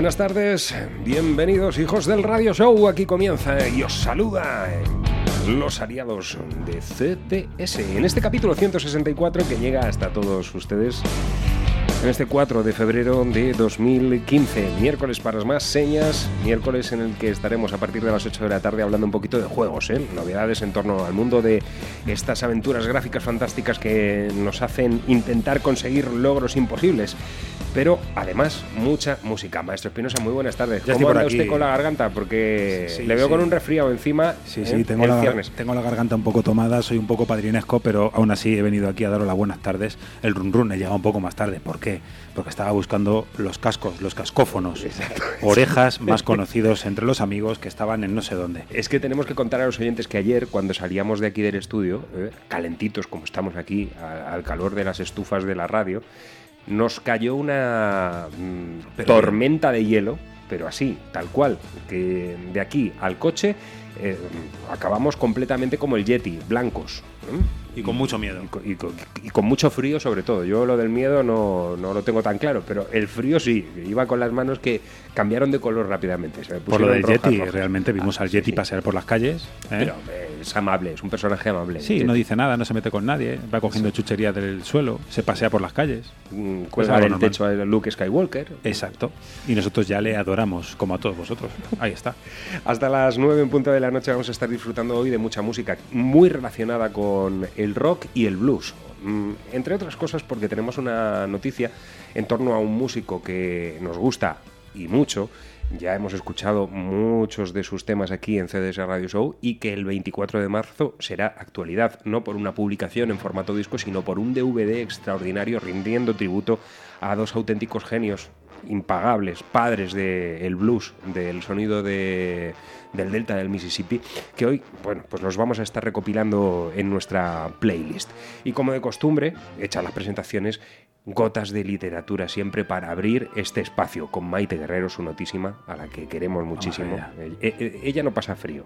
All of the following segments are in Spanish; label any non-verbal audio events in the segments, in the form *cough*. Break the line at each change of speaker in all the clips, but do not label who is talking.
Buenas tardes, bienvenidos hijos del Radio Show. Aquí comienza y os saluda los aliados de CTS en este capítulo 164 que llega hasta todos ustedes en este 4 de febrero de 2015, miércoles para más señas, miércoles en el que estaremos a partir de las 8 de la tarde hablando un poquito de juegos, ¿eh? novedades en torno al mundo de estas aventuras gráficas fantásticas que nos hacen intentar conseguir logros imposibles. Pero además, mucha música. Maestro Espinosa, muy buenas tardes.
Ya
¿Cómo
por
anda
aquí.
usted con la garganta? Porque
Sí, sí,
le veo
sí.
con un resfriado encima.
Sí,
¿eh?
sí, tengo
el
la, tengo la garganta un poco tomada, soy un poco padrinesco, pero aún así he venido aquí a daros las buenas tardes. El run run he llegado un poco más tarde. ¿Por qué? Porque estaba buscando los cascos, los cascófonos, *laughs* orejas más conocidos entre los amigos que estaban en no sé dónde.
Es que tenemos que contar a los oyentes que ayer, cuando salíamos de aquí del estudio, eh, calentitos como estamos aquí, a- al calor de las estufas de la radio, nos cayó una mm,
Pero
tormenta de hielo, pero así, tal cual, que de aquí al coche eh, acabamos completamente como el Yeti, blancos.
Y con mucho miedo.
Y con, y con- y con mucho frío sobre todo. Yo lo del miedo no, no lo tengo tan claro, pero el frío sí. Iba con las manos que cambiaron de color rápidamente. se me
Por lo del Yeti, realmente vimos
Ah,
al
sí,
Yeti
sí.
pasear por las calles. ¿eh?
Pero es amable, es un personaje amable.
Sí, no dice nada, no se mete con nadie, va cogiendo chuchería del suelo, se pasea por las calles.
mm, Cuelga del techo a Luke Skywalker.
Exacto. Y nosotros ya le adoramos, como a todos vosotros. Ahí está.
Hasta las 9 en punto de la noche vamos a estar disfrutando hoy de mucha música muy relacionada con el rock y el blues. Mm, Entre otras cosas porque tenemos una noticia en torno a un músico que nos gusta y mucho. Ya hemos escuchado muchos de sus temas aquí en CDS Radio Show y que el 24 de marzo será actualidad, no por una publicación en formato disco, sino por un DVD extraordinario rindiendo tributo a dos auténticos genios impagables, padres del blues, del sonido de, del delta del Mississippi, que hoy, bueno, pues los vamos a estar recopilando en nuestra playlist. Y como de costumbre, hechas las presentaciones, gotas de literatura siempre para abrir este espacio con Maite Guerrero, su notísima, a la que queremos muchísimo.
allá.
Eh, eh, Ella no pasa frío.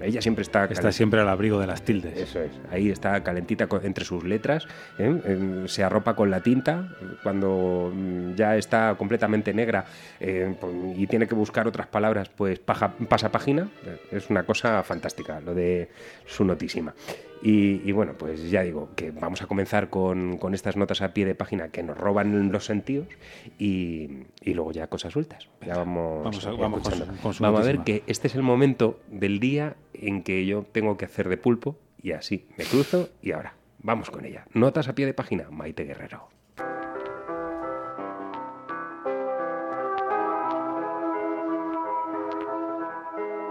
Ella siempre está...
Está
calen-
siempre al abrigo de las tildes.
eso es, ahí está calentita entre sus letras, ¿eh? Eh, se arropa con la tinta cuando mm, ya está completamente negra eh, pues, y tiene que buscar otras palabras, pues paja- pasa página, es una cosa fantástica lo de su notísima. Y, y bueno, pues ya digo que vamos a comenzar con, con estas notas a pie de página que nos roban los sentidos y, y luego ya cosas sueltas. Ya vamos,
Vamos a- vamos con su-
escuchando.
con su
Vamos a ver que este es el momento del día en que yo tengo que hacer de pulpo y así me cruzo y ahora vamos con ella. Notas a pie de página, Maite Guerrero.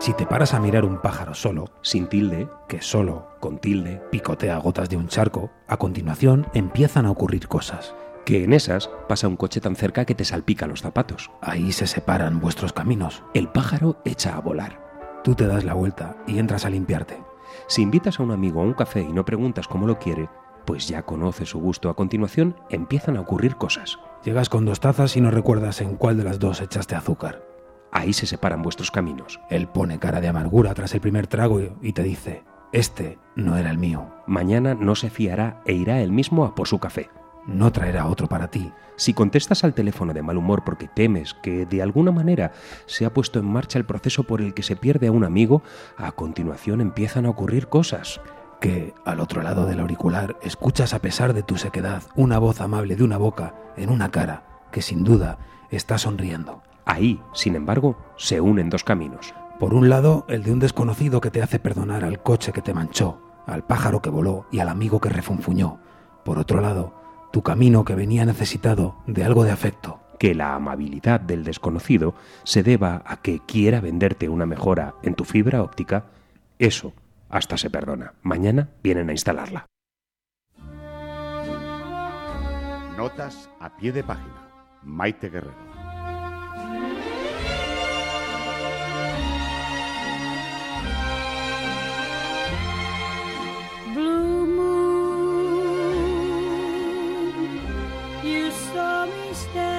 Si te paras a mirar un pájaro solo,
Sin tilde,
que solo
con tilde,
picotea gotas de un charco, a continuación empiezan a ocurrir cosas.
que en esas pasa un coche tan cerca que te salpica los zapatos.
Ahí se separan vuestros caminos.
El pájaro echa a volar.
Tú te das la vuelta y entras a limpiarte.
Si invitas a un amigo a un café y no preguntas cómo lo quiere, pues ya conoce su gusto. A continuación empiezan a ocurrir cosas.
Llegas con dos tazas y no recuerdas en cuál de las dos echaste azúcar.
Ahí se separan vuestros caminos.
Él pone cara de amargura tras el primer trago y- te dice, este no era el mío,
Mañana no se fiará e irá él mismo a por su café.
no traerá otro para ti.
Si contestas al teléfono de mal humor porque temes que de alguna manera se ha puesto en marcha el proceso por el que se pierde a un amigo, a continuación empiezan a ocurrir cosas.
que al otro lado del auricular escuchas a pesar de tu sequedad una voz amable de una boca en una cara que sin duda está sonriendo.
Ahí, sin embargo, se unen dos caminos.
Por un lado, el de un desconocido que te hace perdonar al coche que te manchó, al pájaro que voló y al amigo que refunfuñó. Por otro lado, tu camino que venía necesitado de algo de afecto.
Que la amabilidad del desconocido se deba a que quiera venderte una mejora en tu fibra óptica, eso hasta se perdona. Mañana vienen a instalarla.
Notas a pie de página. Maite Guerrero.
Blue moon, you saw me standing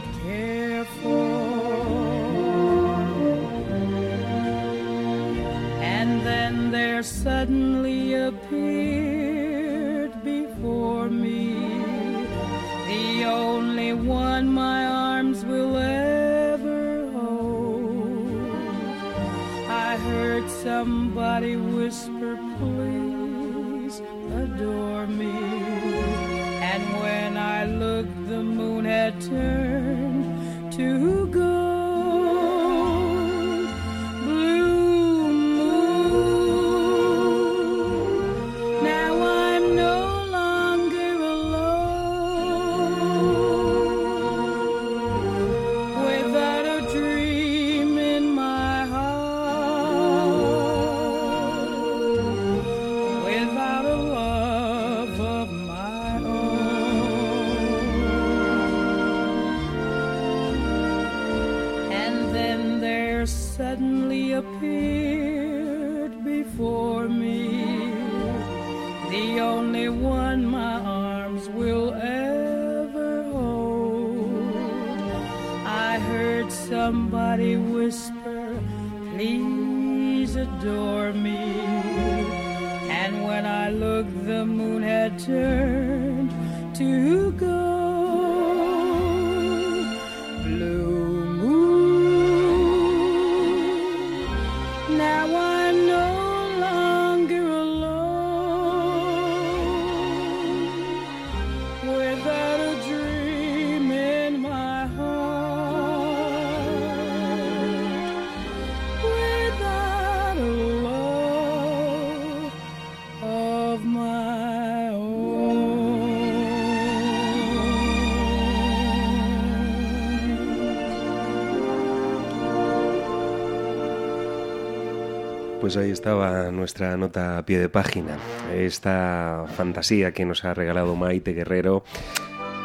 could care for. And then there suddenly appeared before me the only one my arms will ever hold. I heard somebody whisper, please adore me. And when I looked, the moon had turned
Pues ahí estaba nuestra nota a pie de página. Esta fantasía que nos ha regalado Maite Guerrero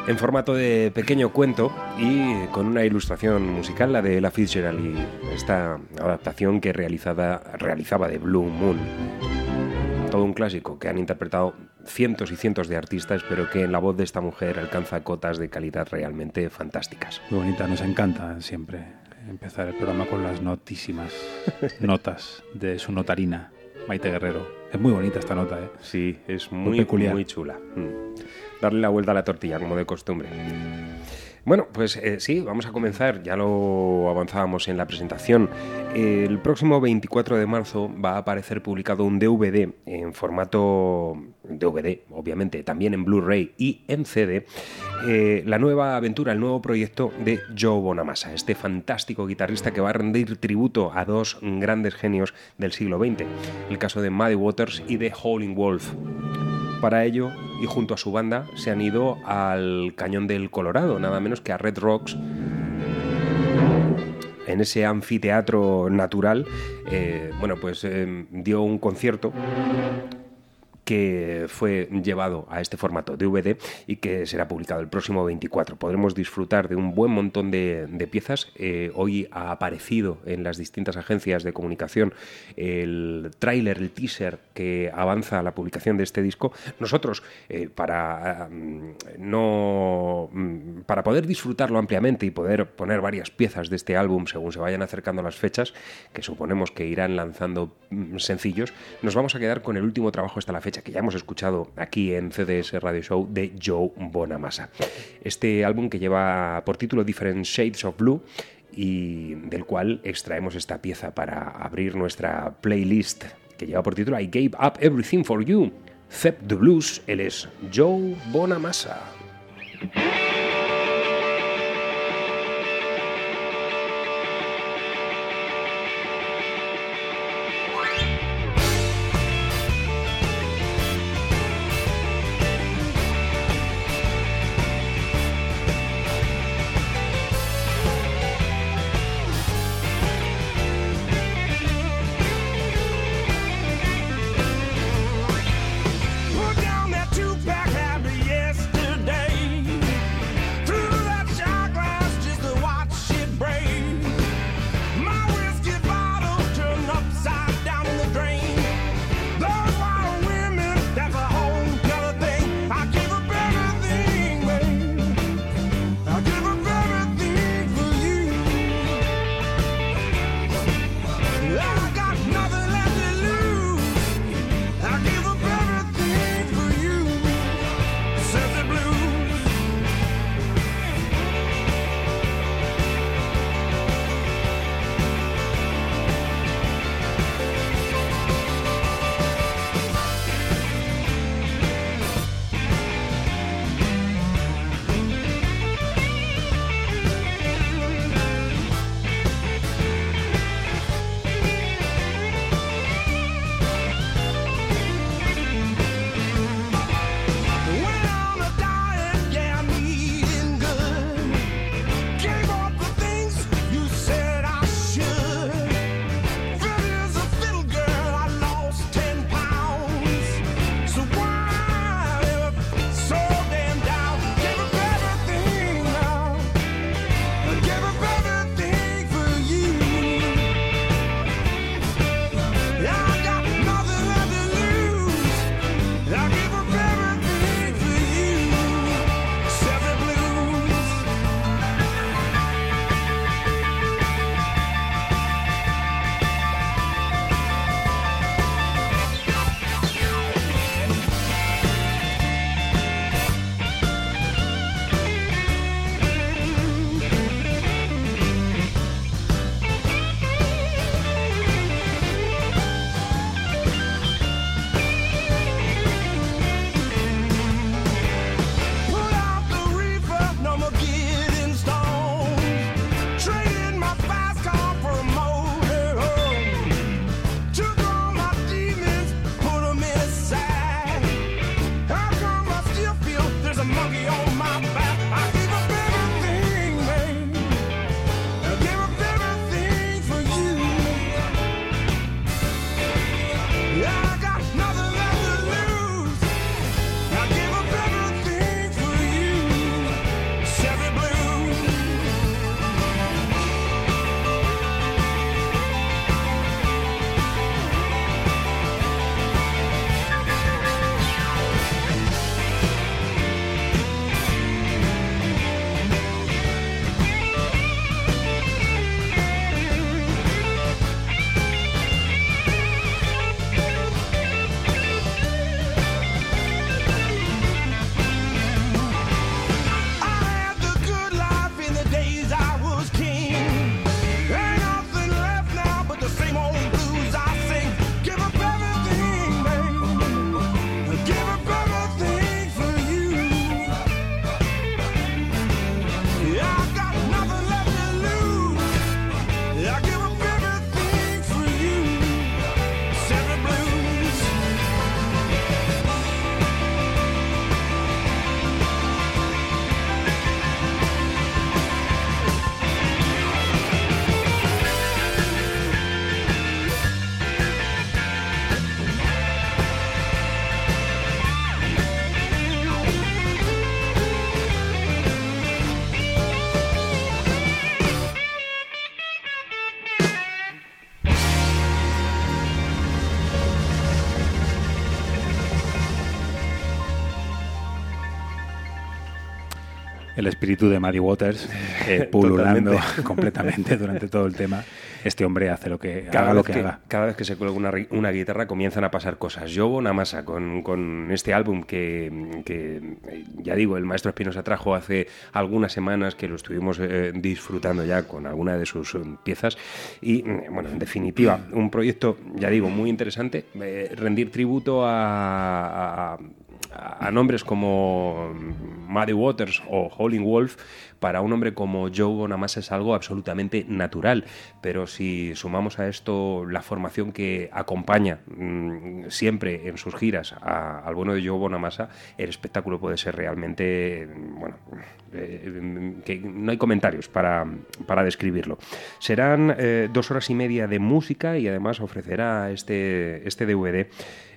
en formato de pequeño cuento y con una ilustración musical, la de La Fitzgerald, esta adaptación que realizaba de Blue Moon. Todo un clásico que han interpretado cientos y cientos de artistas, pero que en la voz de esta mujer alcanza cotas de calidad realmente fantásticas.
Muy bonita, nos encanta siempre empezar el programa con las notísimas *laughs* notas de su notarina, Maite Guerrero. Es muy bonita esta nota, ¿eh?
Sí, es
Muy
muy,
peculiar.
muy chula. Mm. Darle la vuelta a la tortilla, como de costumbre. Bueno, pues eh, sí, vamos a comenzar. Ya lo avanzábamos en la presentación. El próximo 24 de marzo va a aparecer publicado un DVD en formato DVD, obviamente, también en Blu-ray y en CD, eh, la nueva aventura, el nuevo proyecto de Joe Bonamassa, este fantástico guitarrista que va a rendir tributo a dos grandes genios del siglo XX, el caso de Muddy Waters y de Howling Wolf. Para ello, y junto a su banda, se han ido al Cañón del Colorado, nada menos que a Red Rocks, en ese anfiteatro natural, eh, bueno, pues eh, dio un concierto que fue llevado a este formato DVD y que será publicado el próximo 24. Podremos disfrutar de un buen montón de, piezas. Eh, hoy ha aparecido en las distintas agencias de comunicación el tráiler, el teaser que avanza la publicación de este disco. Nosotros, eh, para, mm, no, mm, para poder disfrutarlo ampliamente y poder poner varias piezas de este álbum según se vayan acercando las fechas, que suponemos que irán lanzando mm, sencillos, nos vamos a quedar con el último trabajo hasta la fecha que ya hemos escuchado aquí en CDS Radio Show de Joe Bonamassa. Este álbum que lleva por título Different Shades of Blue y del cual extraemos esta pieza para abrir nuestra playlist que lleva por título I Gave Up Everything for You. Zep the Blues, él es Joe Bonamassa.
El espíritu de Maddie Waters *laughs* eh, pululando *laughs* completamente durante todo el tema. Este hombre hace lo que
Cada
haga lo que,
que,
haga.
cada vez que se cuelga una, una guitarra comienzan a pasar cosas. Yobo Namasa con, con este álbum que, que, ya digo, el maestro Espinosa trajo hace algunas semanas que lo estuvimos eh, disfrutando ya con alguna de sus eh, piezas. Y mm, bueno, en definitiva, un proyecto, ya digo, muy interesante. Eh, rendir tributo a- a a nombres como Muddy Waters o Howling Wolf, para un hombre como Joe Bonamassa es algo absolutamente natural. Pero si sumamos a esto la formación que acompaña mm, siempre en sus giras al bueno de Joe Bonamassa, el espectáculo puede ser realmente, mm, bueno, eh, que no hay comentarios para, para describirlo. Serán eh, dos horas y media de música y además ofrecerá este, este DVD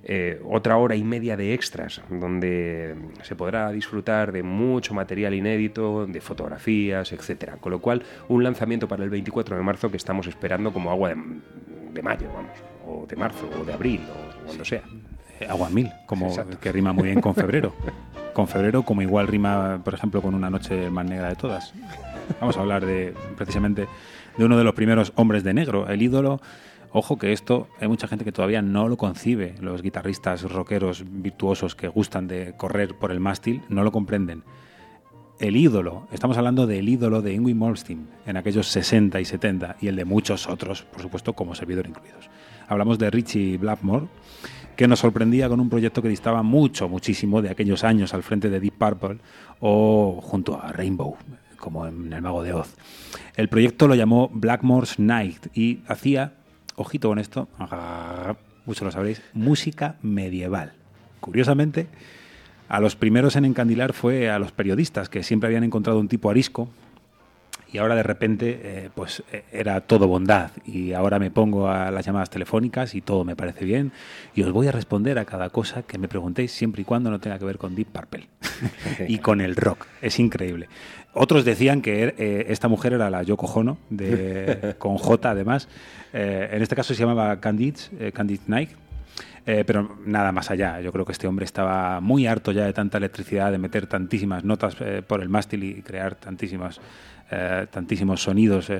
eh, otra hora y media de extras, donde se podrá disfrutar de mucho material inédito, de fotografías, etcétera. Con lo cual, un lanzamiento para el 24 de marzo que estamos esperando como agua de, de mayo, vamos, o de marzo, o de abril, o cuando sea.
Eh, Agua mil, como
Exacto.
que rima muy bien con febrero. *laughs* Con febrero, como igual rima, por ejemplo, con una noche más negra de todas. Vamos a hablar de precisamente de uno de los primeros hombres de negro, el ídolo. Ojo que esto hay mucha gente que todavía no lo concibe. Los guitarristas rockeros virtuosos que gustan de correr por el mástil no lo comprenden. El ídolo, estamos hablando del ídolo de Ingrid Malmsteen en aquellos 60 y 70 y el de muchos otros, por supuesto, como servidor incluidos. Hablamos de Richie Blackmore, que nos sorprendía con un proyecto que distaba mucho, muchísimo de aquellos años al frente de Deep Purple o junto a Rainbow, como en El Mago de Oz. El proyecto lo llamó Blackmore's Night y hacía, ojito con esto, *laughs* muchos lo sabréis, música medieval. Curiosamente, a los primeros en encandilar fue a los periodistas, que siempre habían encontrado un tipo arisco, y ahora de repente eh, pues eh, era todo bondad y ahora me pongo a las llamadas telefónicas y todo me parece bien y os voy a responder a cada cosa que me preguntéis siempre y cuando no tenga que ver con Deep Purple *laughs* y con el rock. Es increíble. Otros decían que er- eh, esta mujer era la Yoko Ono de, *laughs* con J además. Eh, en este caso se llamaba Candide eh, Candide Night eh, pero nada más allá. Yo creo que este hombre estaba muy harto ya de tanta electricidad, de meter tantísimas notas eh, por el mástil y crear tantísimas, eh, tantísimos sonidos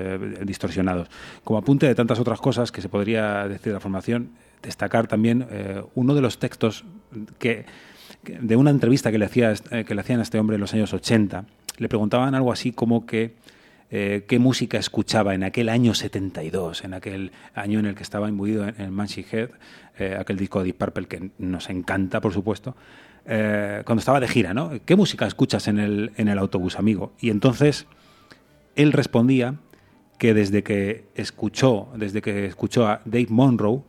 distorsionados. Como apunte de tantas otras cosas que se podría decir de la formación, destacar también uno de los textos que, de una entrevista que le, hacía, que le hacían a este hombre en los años 80. Le preguntaban algo así como que qué música escuchaba en aquel año 72, en aquel año en el que estaba imbuido en, en Mansion Head, eh, aquel disco de Deep Purple que nos encanta, por supuesto, eh, cuando estaba de gira, ¿no? ¿Qué música escuchas en el, en el autobús, amigo? Y entonces él respondía que desde que escuchó, desde que escuchó a Dave Monroe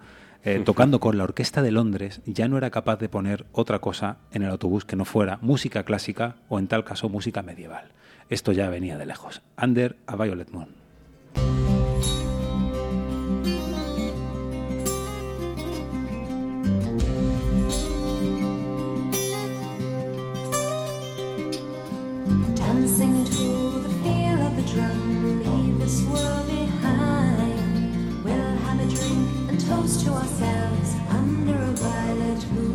eh, *laughs* tocando con la Orquesta de Londres, ya no era capaz de poner otra cosa en el autobús que no fuera música clásica o en tal caso música medieval. Esto ya venía de lejos. Under a Violet Moon.
Ourselves under a violet moon.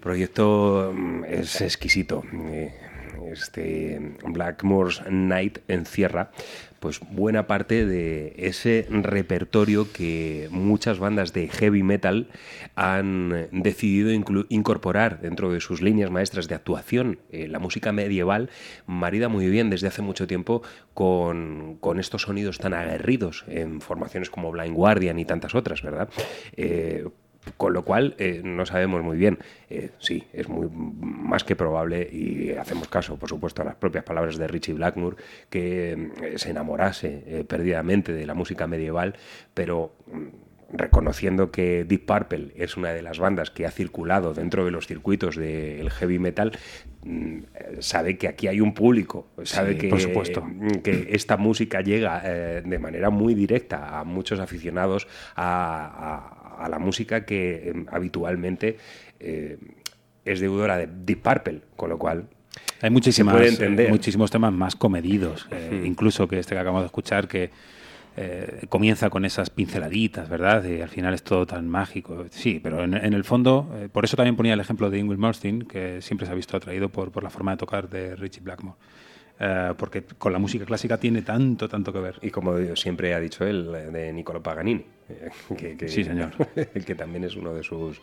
El proyecto mm, es exquisito. Eh, Este Blackmore's Night encierra pues buena parte de ese repertorio que muchas bandas de heavy metal han decidido incorporar dentro de sus líneas maestras de actuación. Eh, la música medieval marida muy bien desde hace mucho tiempo con, con estos sonidos tan aguerridos en formaciones como Blind Guardian y tantas otras, ¿verdad? Eh, con lo cual, eh, no sabemos muy bien. Eh, sí, es muy más que probable, y hacemos caso, por supuesto, a las propias palabras de Richie Blackmore, que eh, se enamorase perdidamente de la música medieval, pero mm, reconociendo que Deep Purple es una de las bandas que ha circulado dentro de los circuitos del heavy metal, mm, sabe que aquí hay un público, sabe
Sí,
que,
por supuesto.
que esta música llega de manera muy directa a muchos aficionados a, a- a la música que eh, habitualmente eh, es deudora de Deep Purple, con lo cual
Hay muchísimas,
se puede entender.
eh, muchísimos temas más comedidos, eh, incluso que este que acabamos de escuchar, que eh, comienza con esas pinceladitas, ¿verdad? Y al final es todo tan mágico. Sí, pero en, en el fondo, por eso también ponía el ejemplo de Ingrid Malmsteen, que siempre se ha visto atraído por, por la forma de tocar de Richie Blackmore. Porque con la música clásica tiene tanto, tanto que ver.
Y como siempre ha dicho él, de Niccolo Paganini, *laughs* que, que-
Sí, señor. *laughs*
que también es uno de sus,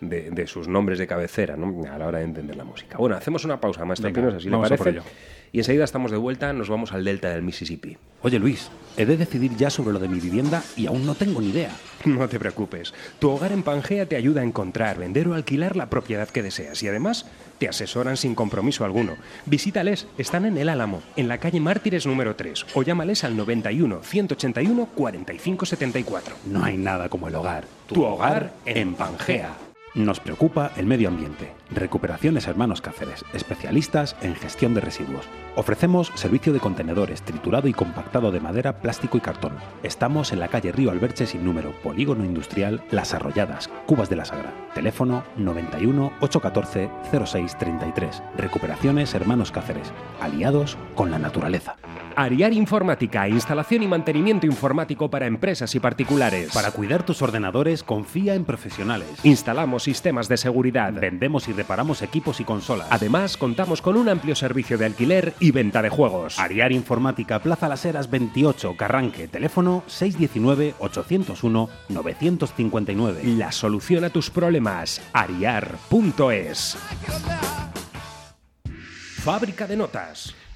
de, de sus nombres de cabecera ¿no? a la hora de entender la música. Bueno, hacemos una pausa, maestro
Venga,
Pinos, así le
vamos a por
parece. Y enseguida estamos de vuelta, nos vamos al delta del Mississippi.
Oye Luis, he de decidir ya sobre lo de mi vivienda y aún no tengo ni idea. *laughs*
No te preocupes. Tu hogar en Pangea te ayuda a encontrar, vender o alquilar la propiedad que deseas y además te asesoran sin compromiso alguno. Visítales, están en El Álamo, en la calle Mártires número 3 o llámales al 91 181 45 74.
No hay nada como el hogar.
Tu hogar en Pangea.
Nos preocupa el medio ambiente. Recuperaciones Hermanos Cáceres, especialistas en gestión de residuos. Ofrecemos servicio de contenedores, triturado y compactado de madera, plástico y cartón. Estamos en la calle Río Alberche sin número, Polígono Industrial Las Arrolladas, Cubas de la Sagra. Teléfono 91 814 0633. Recuperaciones Hermanos Cáceres, aliados con la naturaleza.
Ariar Informática, instalación y mantenimiento informático para empresas y particulares.
Para cuidar tus ordenadores, confía en profesionales.
Instalamos sistemas de seguridad.
Vendemos y reparamos equipos y consolas.
Además, contamos con un amplio servicio de alquiler y venta de juegos.
Ariar Informática, Plaza Las Heras 28, Carranque, teléfono 619-801-959.
La solución a tus problemas, ariar.es. Fábrica de notas.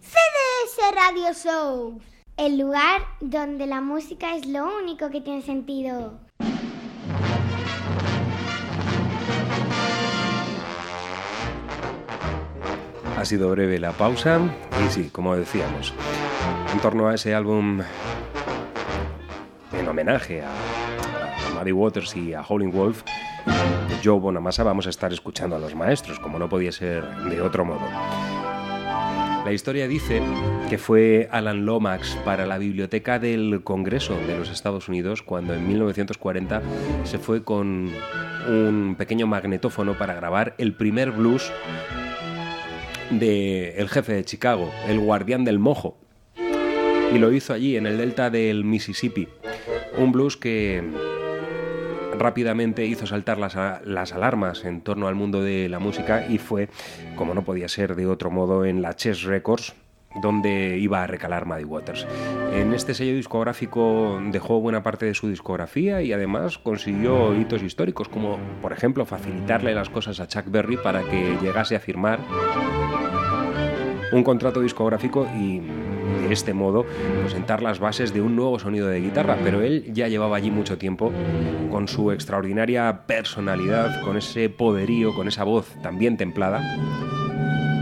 CDS Radio Show, el lugar donde la música es lo único que tiene sentido.
Ha sido breve la pausa y sí, como decíamos, en torno a ese álbum en homenaje a, Muddy Waters y a Howling Wolf Joe Bonamassa vamos a estar escuchando a los maestros, como no podía ser de otro modo. La historia dice que fue Alan Lomax para la biblioteca del Congreso de los Estados Unidos cuando en 1940 se fue con un pequeño magnetófono para grabar el primer blues de el jefe de Chicago, el guardián del mojo. Y lo hizo allí, en el delta del Mississippi. Un blues que rápidamente hizo saltar las, las alarmas en torno al mundo de la música y fue, como no podía ser de otro modo, en la Chess Records donde iba a recalar Muddy Waters. En este sello discográfico dejó buena parte de su discografía y además consiguió hitos históricos como, por ejemplo, facilitarle las cosas a Chuck Berry para que llegase a firmar un contrato discográfico y de este modo pues, sentar las bases de un nuevo sonido de guitarra, pero él ya llevaba allí mucho tiempo con su extraordinaria personalidad, con ese poderío, con esa voz también templada,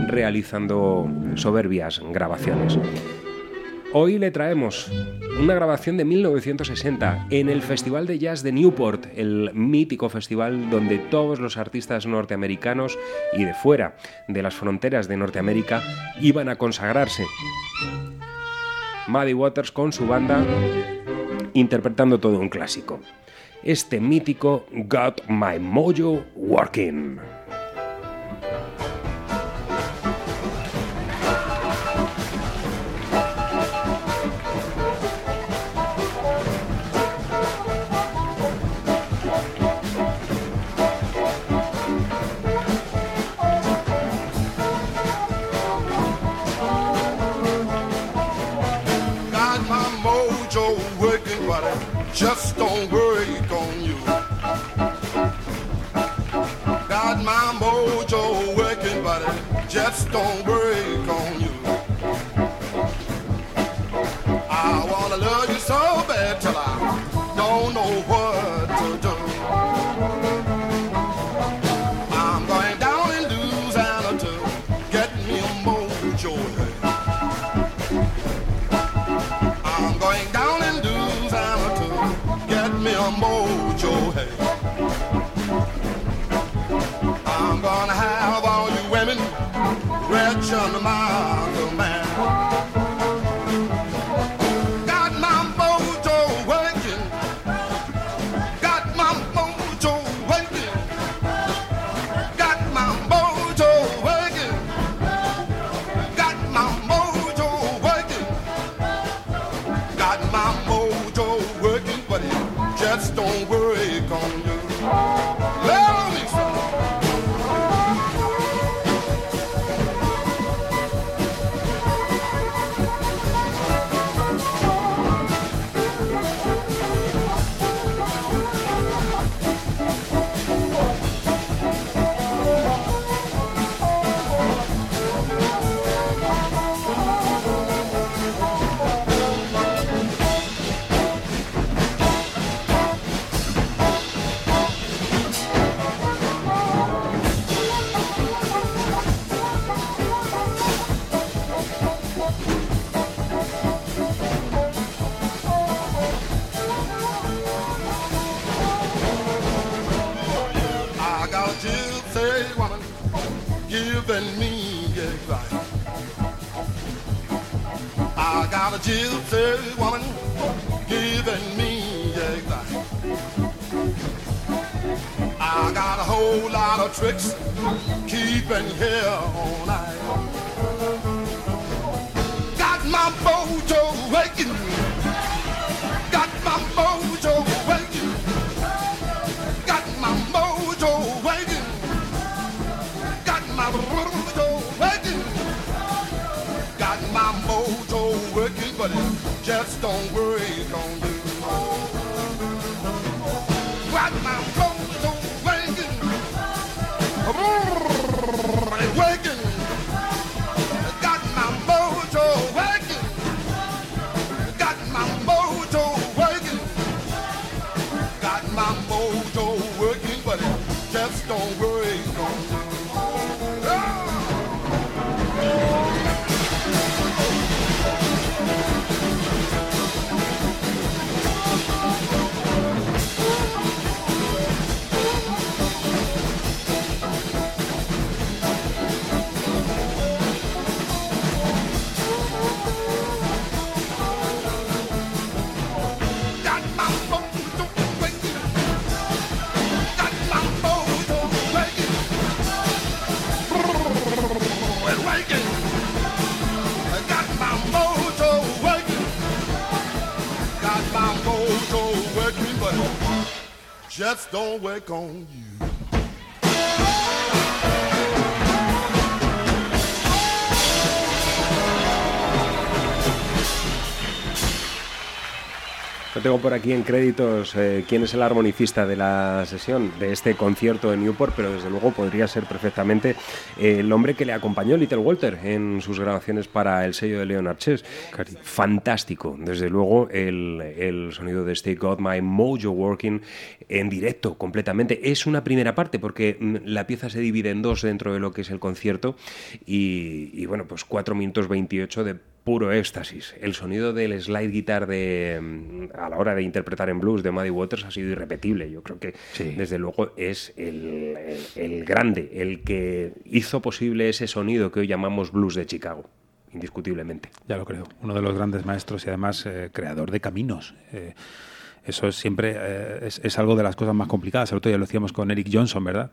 realizando soberbias grabaciones. Hoy le traemos una grabación de 1960 en el Festival de Jazz de Newport, el mítico festival donde todos los artistas norteamericanos y de fuera de las fronteras de Norteamérica iban a consagrarse. Muddy Waters con su banda interpretando todo un clásico. Este mítico Got My Mojo Working.
Don't work on you. Got my mojo working, but I just don't work my mojo waking. Got my mojo working, but it just don't work on just don't work on you.
Tengo por aquí en créditos eh, quién es el armonicista de la sesión de este concierto de Newport, pero desde luego podría ser perfectamente eh, el hombre que le acompañó Little Walter en sus grabaciones para el sello de Leonard Chess. Fantástico, desde luego el, el sonido de este Got My Mojo Working en directo completamente. Es una primera parte porque mm, la pieza se divide en dos dentro de lo que es el concierto y, y bueno, pues 4 minutos 28 de puro éxtasis. El sonido del slide guitar de, mm, a la hora de interpretar en blues de Muddy Waters ha sido irrepetible. Yo creo que, desde luego, es el, el- el grande, el que hizo posible ese sonido que hoy llamamos blues de Chicago, indiscutiblemente.
Ya lo creo. Uno de los grandes maestros y además eh, creador de caminos. Eh, eso es siempre eh, es, es algo de las cosas más complicadas. El otro día lo decíamos con Eric Johnson, ¿verdad?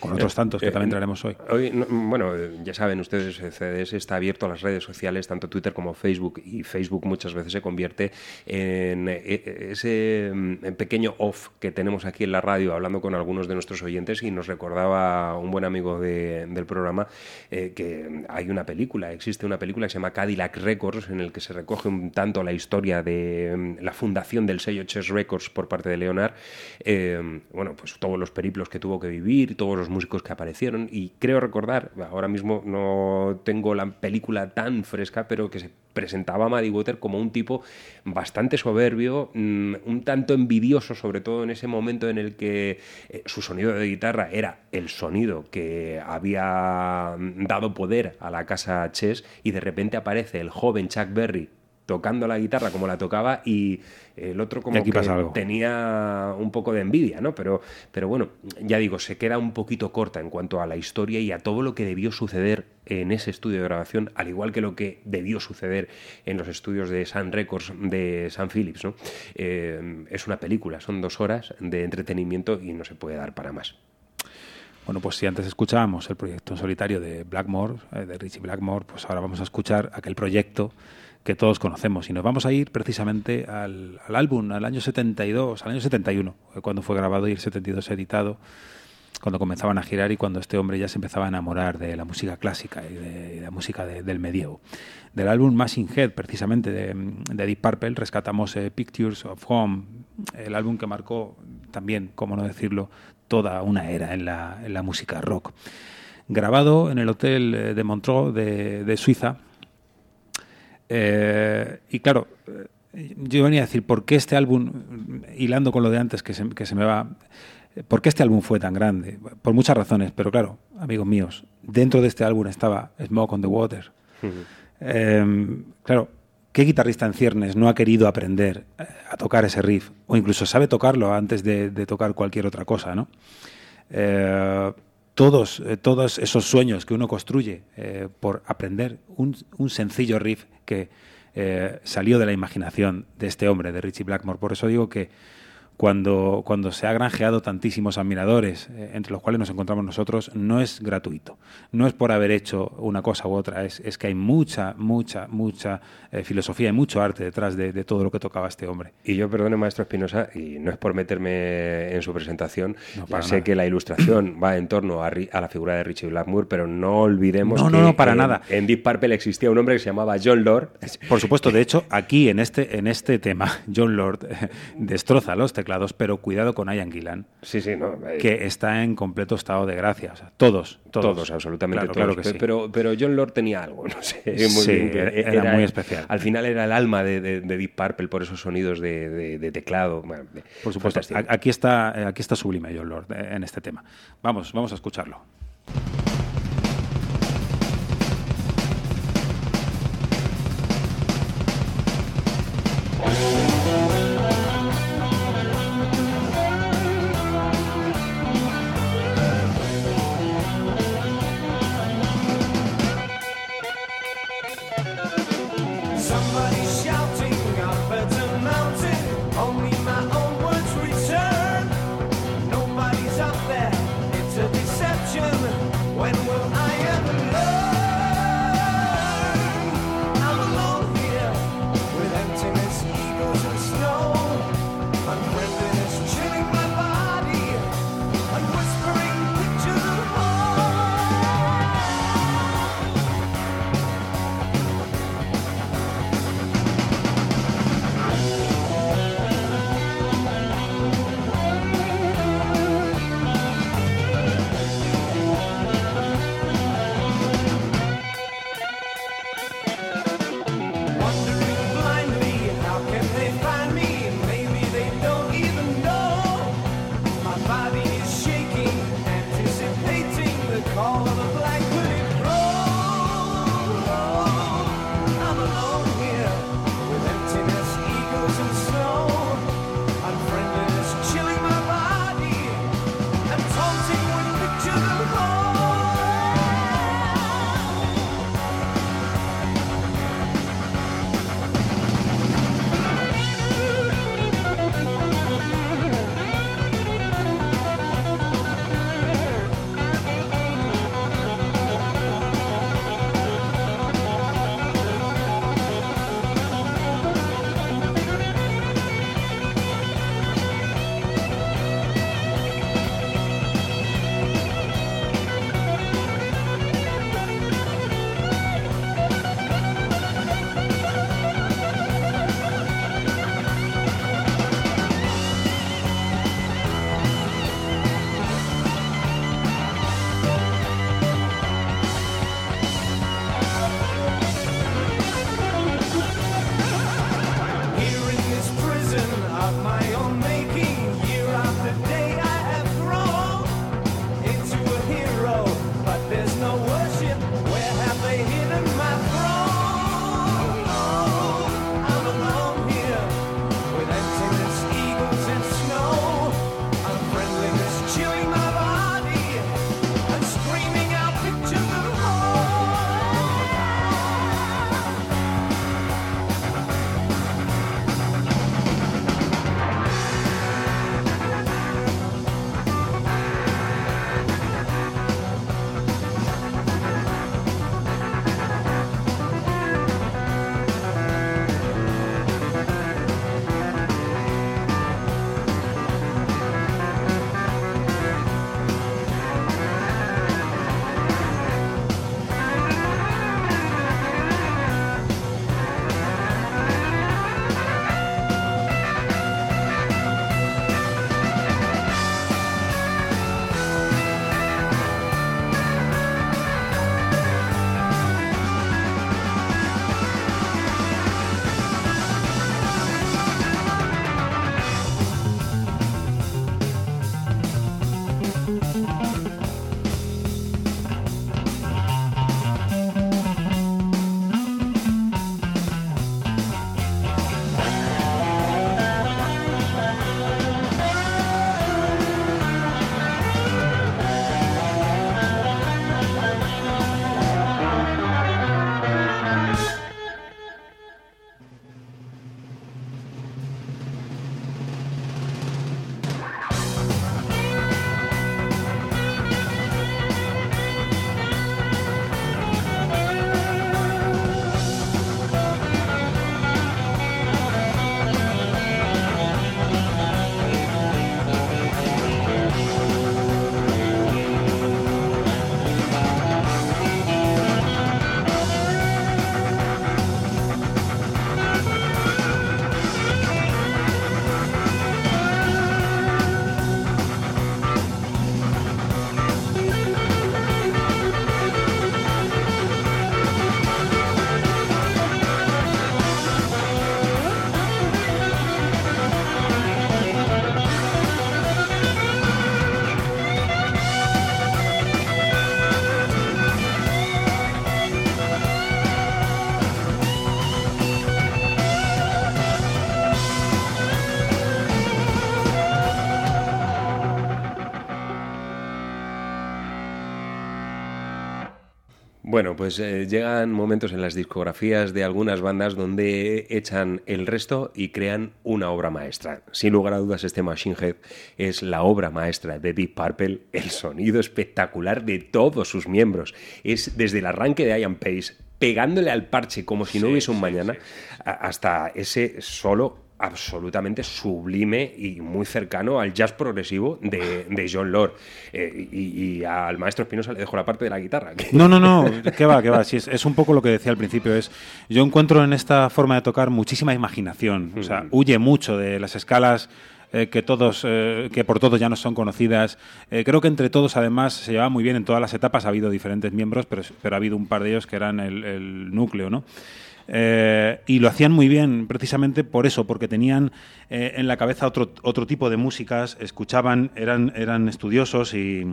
Con otros tantos que
Eh,
también
eh,
traeremos hoy.
Hoy, no, bueno, eh, ya saben ustedes, eh, CDS está abierto a las redes sociales, tanto Twitter como Facebook, y Facebook muchas veces se convierte en eh, eh, ese mm, pequeño off que tenemos aquí en la radio, hablando con algunos de nuestros oyentes, y nos recordaba un buen amigo de- del programa eh, que hay una película, existe una película que se llama Cadillac Records, en el que se recoge un tanto la historia de mm, la fundación del sello Chess Records por parte de Leonard, eh, bueno, pues todos los periplos que tuvo que vivir, todos los músicos que aparecieron y creo recordar, ahora mismo no tengo la película tan fresca, pero que se presentaba a Muddy Water como un tipo bastante soberbio, mm, un tanto envidioso, sobre todo en ese momento en el que eh, su sonido de guitarra era el sonido que había mm, dado poder a la casa Chess y de repente aparece el joven Chuck Berry tocando la guitarra como la tocaba y el otro como
aquí
que
pasa algo.
tenía un poco de envidia, ¿no? Pero, pero bueno, ya digo, se queda un poquito corta en cuanto a la historia y a todo lo que debió suceder en ese estudio de grabación, al igual que lo que debió suceder en los estudios de Sun Records de San Phillips, ¿no? Eh, es una película, son dos horas de entretenimiento y no se puede dar para más.
Bueno, pues si antes escuchábamos el proyecto en solitario de Blackmore, eh, de Richie Blackmore, pues ahora vamos a escuchar aquel proyecto que todos conocemos. Y nos vamos a ir precisamente al, álbum, al año 72, al año 71, eh, cuando fue grabado y el 72 editado, cuando comenzaban a girar y cuando este hombre ya se empezaba a enamorar de la música clásica y de, la música de- del medievo. Del álbum Machine Head, precisamente, de, de Deep rescatamos eh, Pictures of Home, el álbum que marcó también, cómo no decirlo, toda una era en la, en la música rock. Grabado en el Hotel eh, de Montreux de Suiza. Eh, y claro, eh, yo venía a decir, ¿por qué este álbum, hilando con lo de antes que se, que se me va, ¿por qué este álbum fue tan grande? Por muchas razones, pero claro, amigos míos, dentro de este álbum estaba Smoke on the Water. Eh, claro, ¿qué guitarrista en ciernes no ha querido aprender eh, a tocar ese riff? O incluso sabe tocarlo antes de, de tocar cualquier otra cosa, ¿no? Eh, todos, eh, todos esos sueños que uno construye eh, por aprender un, un sencillo riff que eh, salió de la imaginación de este hombre, de Richie Blackmore. Por eso digo que cuando, cuando se ha granjeado tantísimos admiradores, eh, entre los cuales nos encontramos nosotros, no es gratuito. No es por haber hecho una cosa u otra, es, es que hay mucha, mucha, mucha eh, filosofía y mucho arte detrás de, de todo lo que tocaba este hombre.
Y yo perdone, maestro Espinosa, y no es por meterme en su presentación,
No,
ya sé
nada.
que la ilustración *coughs* va en torno a, a la figura de Richie Blackmore, pero no olvidemos
No,
que
no, no, para
en-
nada.
en Deep Purple existía un hombre que se llamaba John Lord.
Por supuesto, de hecho, aquí en este, en este tema, *laughs* John Lord eh, destroza los teclados, pero cuidado con Ian Gillan,
Sí, sí, no. eh,
que está en completo estado de gracia. O sea, todos, todos,
Todos, absolutamente
Claro,
todos.
claro que sí.
pero, pero John Lord tenía algo, *laughs* no sé. Muy
Sí,
bien,
era muy especial.
Al final era el alma de, de- de Deep Purple por esos sonidos de, de- de teclado. bueno,
Por supuesto,
fantástico.
aquí está, eh, aquí está sublime John Lord eh, en este tema. Vamos, vamos a escucharlo.
Bueno, pues eh, llegan momentos en las discografías de algunas bandas donde echan el resto y crean una obra maestra. Sin lugar a dudas, este Machine Head es la obra maestra de Deep Purple, el sonido espectacular de todos sus miembros. Es desde el arranque de Ian Pace, pegándole al parche como si no hubiese un mañana, hasta ese solo absolutamente sublime y muy cercano al jazz progresivo de, de John Lord. Eh, y, y al maestro Espinosa le dejo la parte de la guitarra. que-
No, no, no, que va, que va. Sí, es, es un poco lo que decía al principio. Es, yo encuentro en esta forma de tocar muchísima imaginación. O sea, huye mucho de las escalas eh, que todos, eh, que por todos ya no son conocidas. Eh, creo que entre todos, además, se llevaba muy bien en todas las etapas. Ha habido diferentes miembros, pero, pero ha habido un par de ellos que eran el, el núcleo, ¿no? Eh, y lo hacían muy bien precisamente por eso, porque tenían eh, en la cabeza otro, otro tipo de músicas, escuchaban, eran, eran estudiosos y,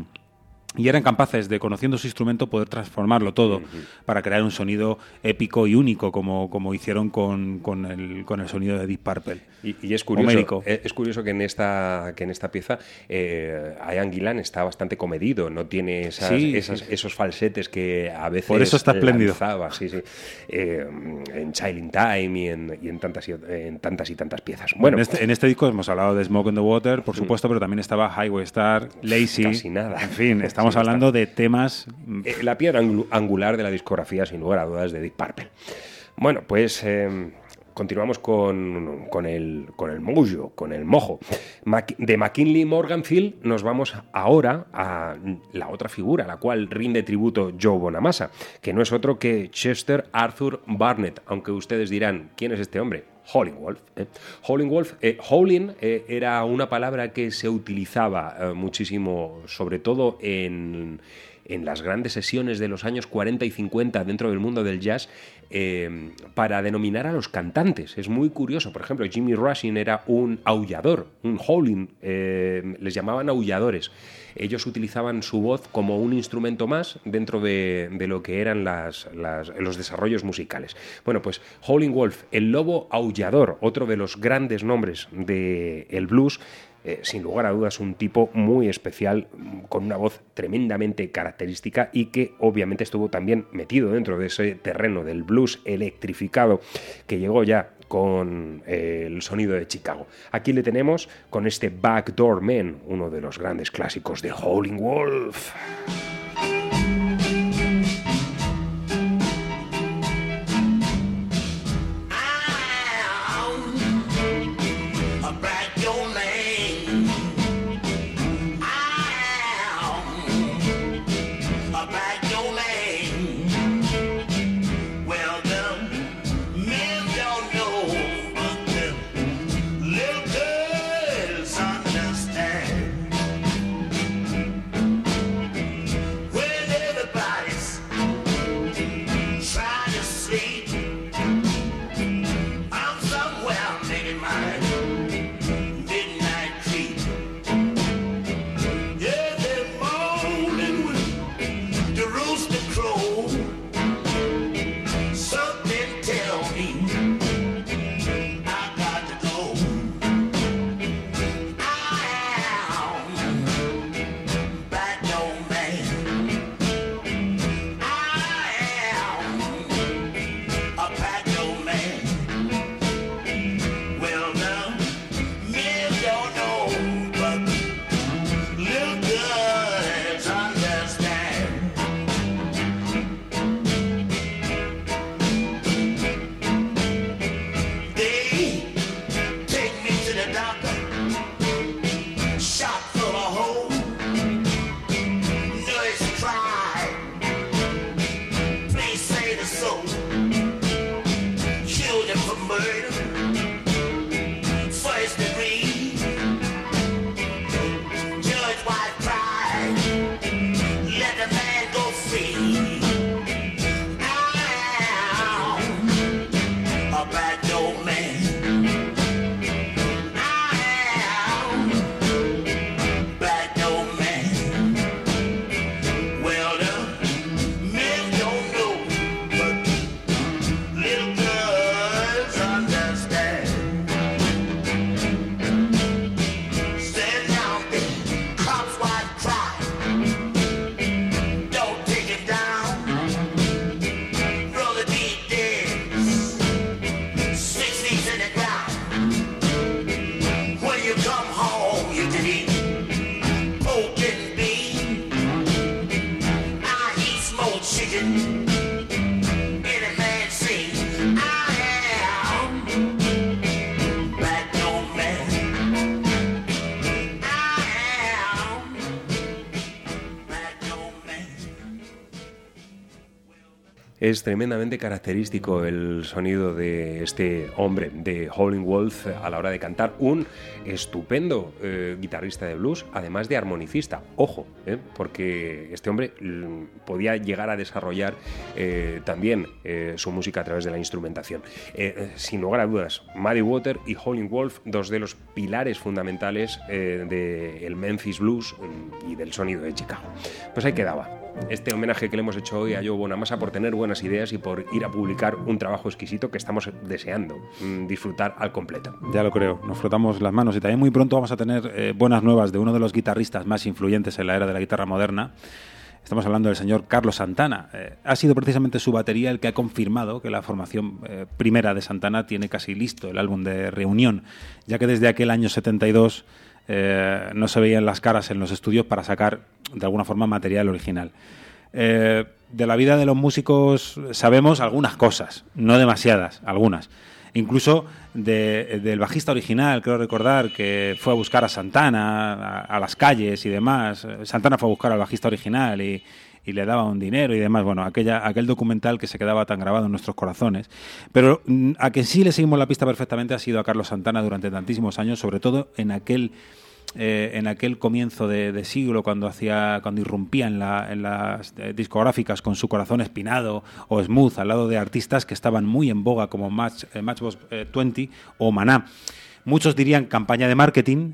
y eran capaces de, conociendo su instrumento, poder transformarlo todo para crear un sonido épico y único, como, como hicieron con, con el, con el sonido de Deep Purple.
Y, y es curioso, eh, es curioso que en esta, que en esta pieza eh, Ian Gillan está bastante comedido, no tiene esas,
Sí,
esas-
sí.
esos falsetes que a veces
Por eso está espléndido.
lanzaba, sí, sí, eh, en Child in Time y en, y en tantas y, en tantas y tantas piezas. Bueno,
en, este, en este disco hemos hablado de Smoke in the Water, por supuesto, pero también estaba Highway Star, Lazy.
Casi nada.
En fin, estamos
Casi
hablando de temas.
eh, la piedra angular de la discografía, sin lugar a dudas, de Deep Purple. Bueno, pues eh, continuamos con, con el, con el mojo, con el mojo. De McKinley Morganfield nos vamos ahora a la otra figura, a la cual rinde tributo Joe Bonamassa, que no es otro que Chester Arthur Barnett, aunque ustedes dirán, ¿quién es este hombre? Howling Wolf. ¿eh? Howling Wolf, eh, eh, era una palabra que se utilizaba eh, muchísimo, sobre todo en, en las grandes sesiones de los años 40 y 50 dentro del mundo del jazz, eh, para denominar a los cantantes. Es muy curioso. Por ejemplo, Jimmy Rushing era un aullador, un howling, eh, les llamaban aulladores. Ellos utilizaban su voz como un instrumento más dentro de, lo que eran los desarrollos musicales. Bueno, pues Howling Wolf, el lobo aullador, otro de los grandes nombres del blues, eh, sin lugar a dudas un tipo muy especial, con una voz tremendamente característica y que obviamente estuvo también metido dentro de ese terreno del blues electrificado que llegó ya con eh, el sonido de Chicago. Aquí le tenemos con este Backdoor Man, uno de los grandes clásicos de Howling Wolf. Es tremendamente característico el sonido de este hombre, de Howling Wolf, a la hora de cantar. Un estupendo eh, guitarrista de blues, además de armonicista. Ojo, eh, porque este hombre mm, podía llegar a desarrollar eh, también su música a través de la instrumentación. Sin lugar a dudas, Muddy Water y Howling Wolf, dos de los pilares fundamentales del Memphis Blues mm, y del sonido de Chicago. Pues ahí quedaba este homenaje que le hemos hecho hoy a Joe Bonamassa por tener buenas ideas y por ir a publicar un trabajo exquisito que estamos deseando mm, disfrutar al completo.
Ya lo creo, nos frotamos las manos y también muy pronto vamos a tener eh, buenas nuevas de uno de los guitarristas más influyentes en la era de la guitarra moderna. Estamos hablando del señor Carlos Santana. Eh, ha sido precisamente su batería el que ha confirmado que la formación eh, primera de Santana tiene casi listo el álbum de reunión, ya que desde aquel año 72 eh, no se veían las caras en los estudios para sacar de alguna forma material original. Eh, de la vida de los músicos sabemos algunas cosas, no demasiadas, algunas. Incluso de- del bajista original, creo recordar, que fue a buscar a Santana a, las calles y demás. Santana fue a buscar al bajista original y, y le daba un dinero y demás. Bueno, aquella, aquel documental que se quedaba tan grabado en nuestros corazones. Pero mm, a que sí le seguimos la pista perfectamente ha sido a Carlos Santana durante tantísimos años, sobre todo en aquel eh, en aquel comienzo de, siglo cuando hacía cuando irrumpía en, la- en las eh, discográficas con su corazón espinado o smooth al lado de artistas que estaban muy en boga como Match, eh, Matchbox eh, 20 o Maná. Muchos dirían campaña de marketing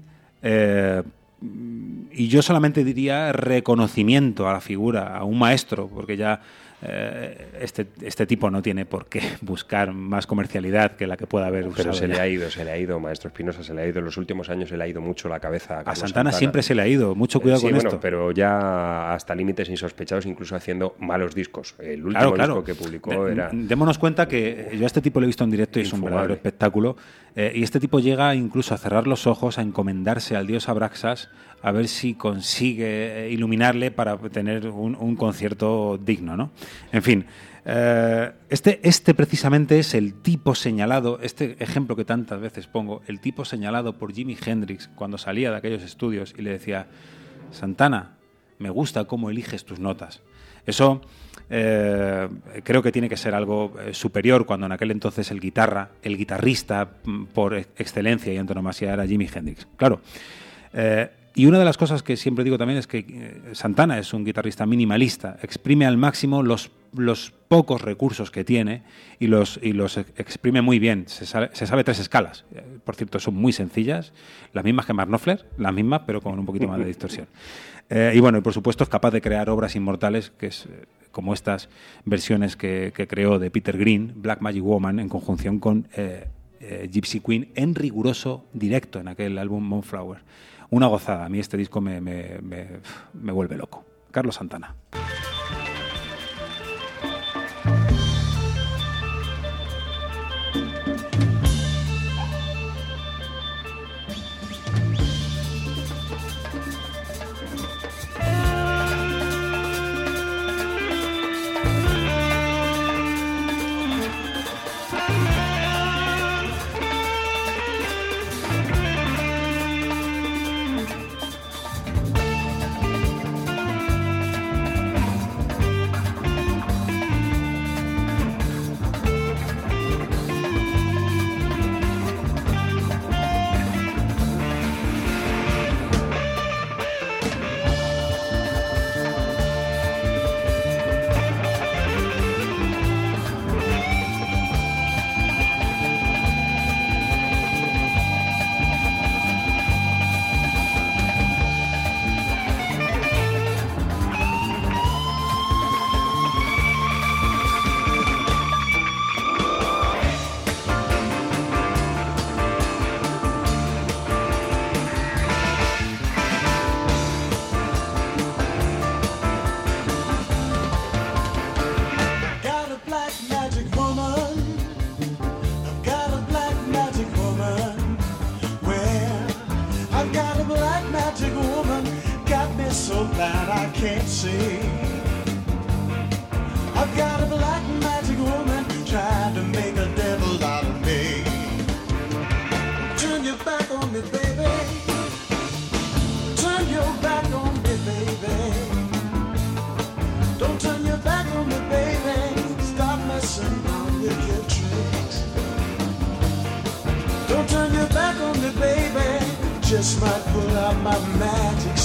y yo solamente diría reconocimiento a la figura, a un maestro, porque ya eh, este, este tipo no tiene por qué *laughs* buscar más comercialidad que la que pueda haber
Pero se le ha ido, se le ha ido, Maestro Espinosa, se le ha ido. En los últimos años se le ha ido mucho la cabeza a
A
Carlos
Santana siempre se le ha ido, mucho
Eh,
cuidado
sí,
con
bueno,
esto.
pero ya hasta límites insospechados, incluso haciendo malos discos. El último
Claro, claro.
disco que publicó
De-
era...
Démonos cuenta que yo a este tipo lo he visto en directo y es un verdadero espectáculo. eh, y este tipo llega incluso a cerrar los ojos, a encomendarse al dios Abraxas, a ver si consigue eh, iluminarle para tener un, concierto digno, ¿no? En fin. eh, este, este precisamente es el tipo señalado, este ejemplo que tantas veces pongo, el tipo señalado por Jimi Hendrix cuando salía de aquellos estudios y le decía, Santana, me gusta cómo eliges tus notas. Eso eh, creo que tiene que ser algo superior cuando en aquel entonces el guitarra, el guitarrista mm, por ex- excelencia y antonomasia era Jimi Hendrix. Claro. Y una de las cosas que siempre digo también es que eh, Santana es un guitarrista minimalista, exprime al máximo los, los pocos recursos que tiene y los, y los ex- exprime muy bien. Se sabe, se sabe tres escalas. Eh, Por cierto, son muy sencillas, las mismas que Mark Knopfler, las mismas, pero con un poquito más de distorsión. *laughs* Eh, y bueno, y por supuesto es capaz de crear obras inmortales, que es como estas versiones que, que creó de Peter Green, Black Magic Woman, en conjunción con eh, eh, Gypsy Queen, en riguroso directo en aquel álbum Moonflower. Una gozada. A mí este disco me, me- me- vuelve loco. Carlos Santana.
I've got a black magic woman trying to make a devil out of me. Turn your back on me, baby. Turn your back on me, baby. Don't turn your back on me, baby. Stop messing around with your tricks.
Don't turn your back on me, baby. Just might pull out my magic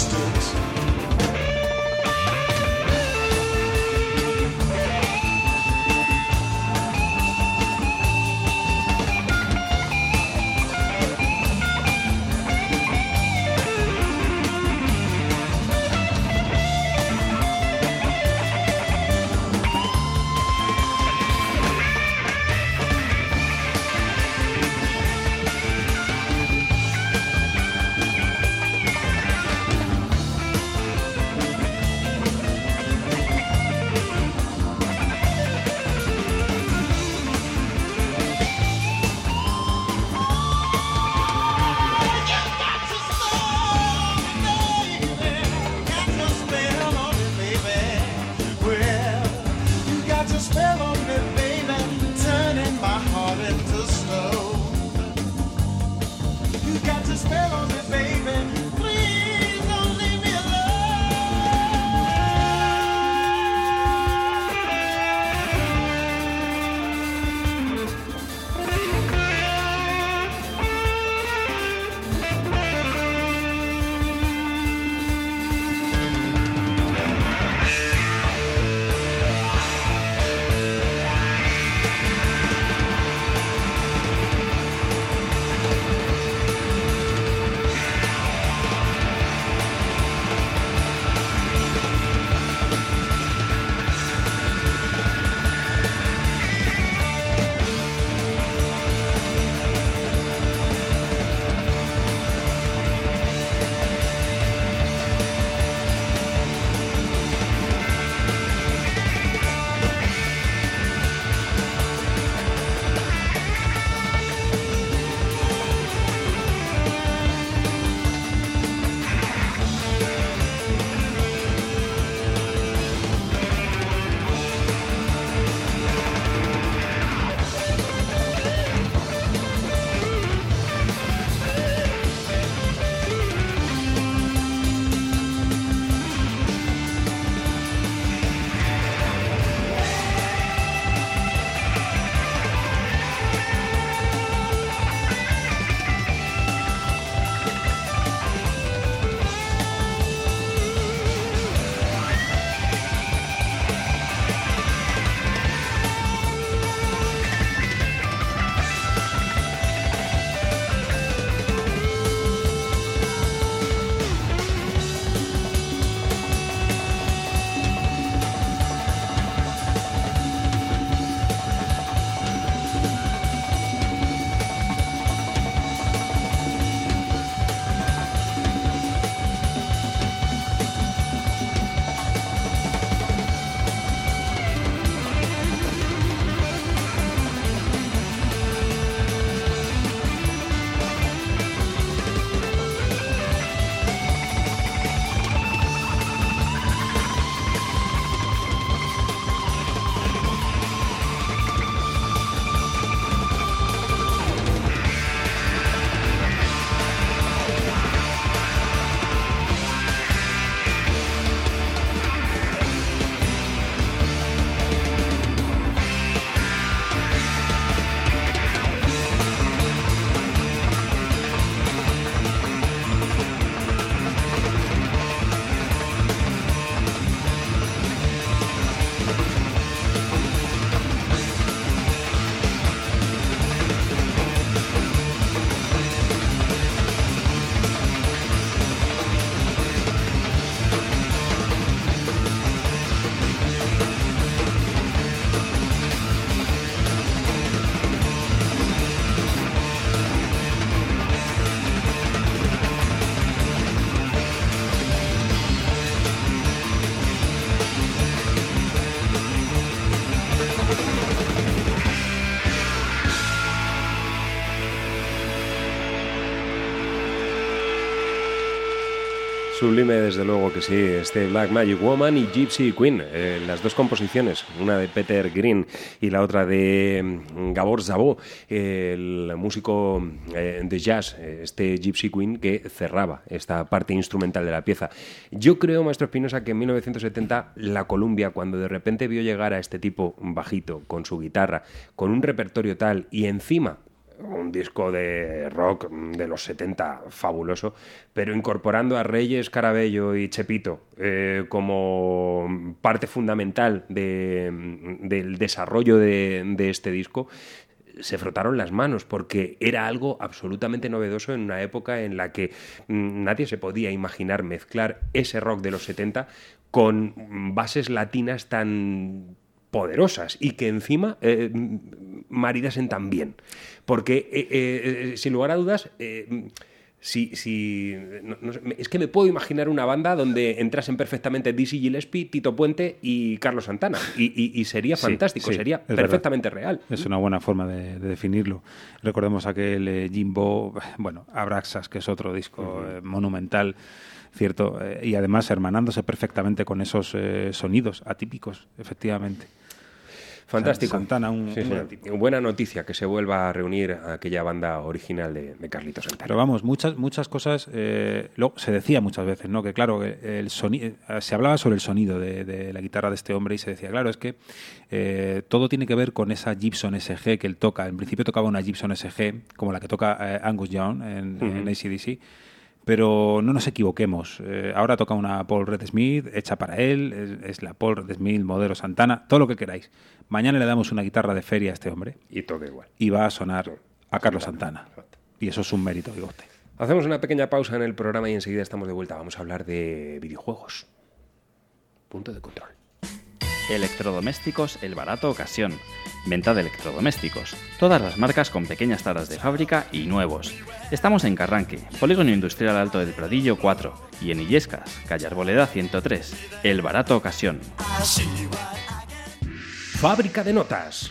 Sublime, desde luego que sí, este Black Magic Woman y Gypsy Queen, eh, las dos composiciones, una de Peter Green y la otra de mm, Gabor Zabó, el músico eh, de jazz, eh, este Gypsy Queen que cerraba esta parte instrumental de la pieza. Yo creo, maestro Espinosa, que en 1970 la Columbia, cuando de repente vio llegar a este tipo bajito, con su guitarra, con un repertorio tal y encima un disco de rock de los 70 fabuloso, pero incorporando a Reyes, Carabello y Chepito eh, como parte fundamental de- del desarrollo de, este disco, se frotaron las manos porque era algo absolutamente novedoso en una época en la que mm, nadie se podía imaginar mezclar ese rock de los 70 con bases latinas tan poderosas y que encima eh, mm, maridasen tan bien. Porque, eh, eh, eh, sin lugar a dudas, eh, si, si- no- no sé, es que me puedo imaginar una banda donde entrasen perfectamente Dizzy Gillespie, Tito Puente y Carlos Santana. Y, y- y sería fantástico,
sí,
sería
verdad.
perfectamente real.
Es una buena forma de, de definirlo. Recordemos aquel eh, Jimbo, bueno, Abraxas, que es otro disco eh, monumental, cierto, eh, y además hermanándose perfectamente con esos sonidos atípicos, efectivamente.
Fantástico.
Santana, un,
Sí,
un
sí.
gran tipo.
Buena noticia que se vuelva a reunir a aquella banda original de, de Carlitos Santana.
Pero vamos, muchas muchas cosas, eh, lo- se decía muchas veces, ¿no? Que claro, el, el soni- eh, se hablaba sobre el sonido de, de la guitarra de este hombre y se decía, claro, es que eh, todo tiene que ver con esa Gibson SG que él toca. En principio tocaba una Gibson SG, como la que toca eh, Angus Young en, en
Ujú.
AC/DC. Pero no nos equivoquemos. eh, ahora toca una Paul Red Smith hecha para él, es, es la Paul Red Smith modelo Santana, todo lo que queráis. Mañana le damos una guitarra de feria a este hombre
Y toca igual.
y va a sonar a Carlos Santana. Y eso es un mérito, digo usted.
Hacemos una pequeña pausa en el programa y enseguida estamos de vuelta. Vamos a hablar de videojuegos. Punto de control.
Electrodomésticos El Barato Ocasión. Venta de electrodomésticos. Todas las marcas con pequeñas taras de fábrica y nuevos. Estamos en Carranque, Polígono Industrial Alto del Pradillo 4 y en Illescas, calle Arboleda 103. El Barato Ocasión.
Fábrica de notas.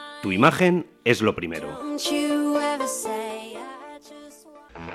Tu imagen es lo primero.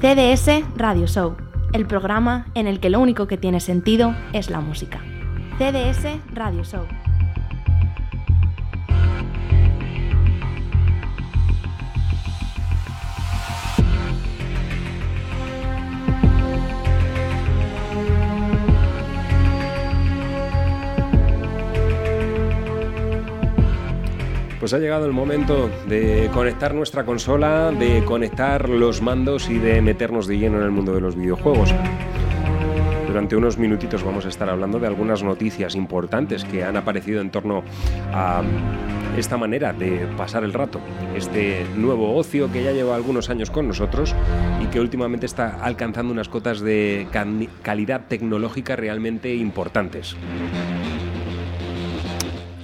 CDS Radio Show, el programa en el que lo único que tiene sentido es la música. CDS Radio Show.
Pues ha llegado el momento de conectar nuestra consola, de conectar los mandos y de meternos de lleno en el mundo de los videojuegos. Durante unos minutitos vamos a estar hablando de algunas noticias importantes que han aparecido en torno a esta manera de pasar el rato, este nuevo ocio que ya lleva algunos años con nosotros y que últimamente está alcanzando unas cotas de calidad tecnológica realmente importantes.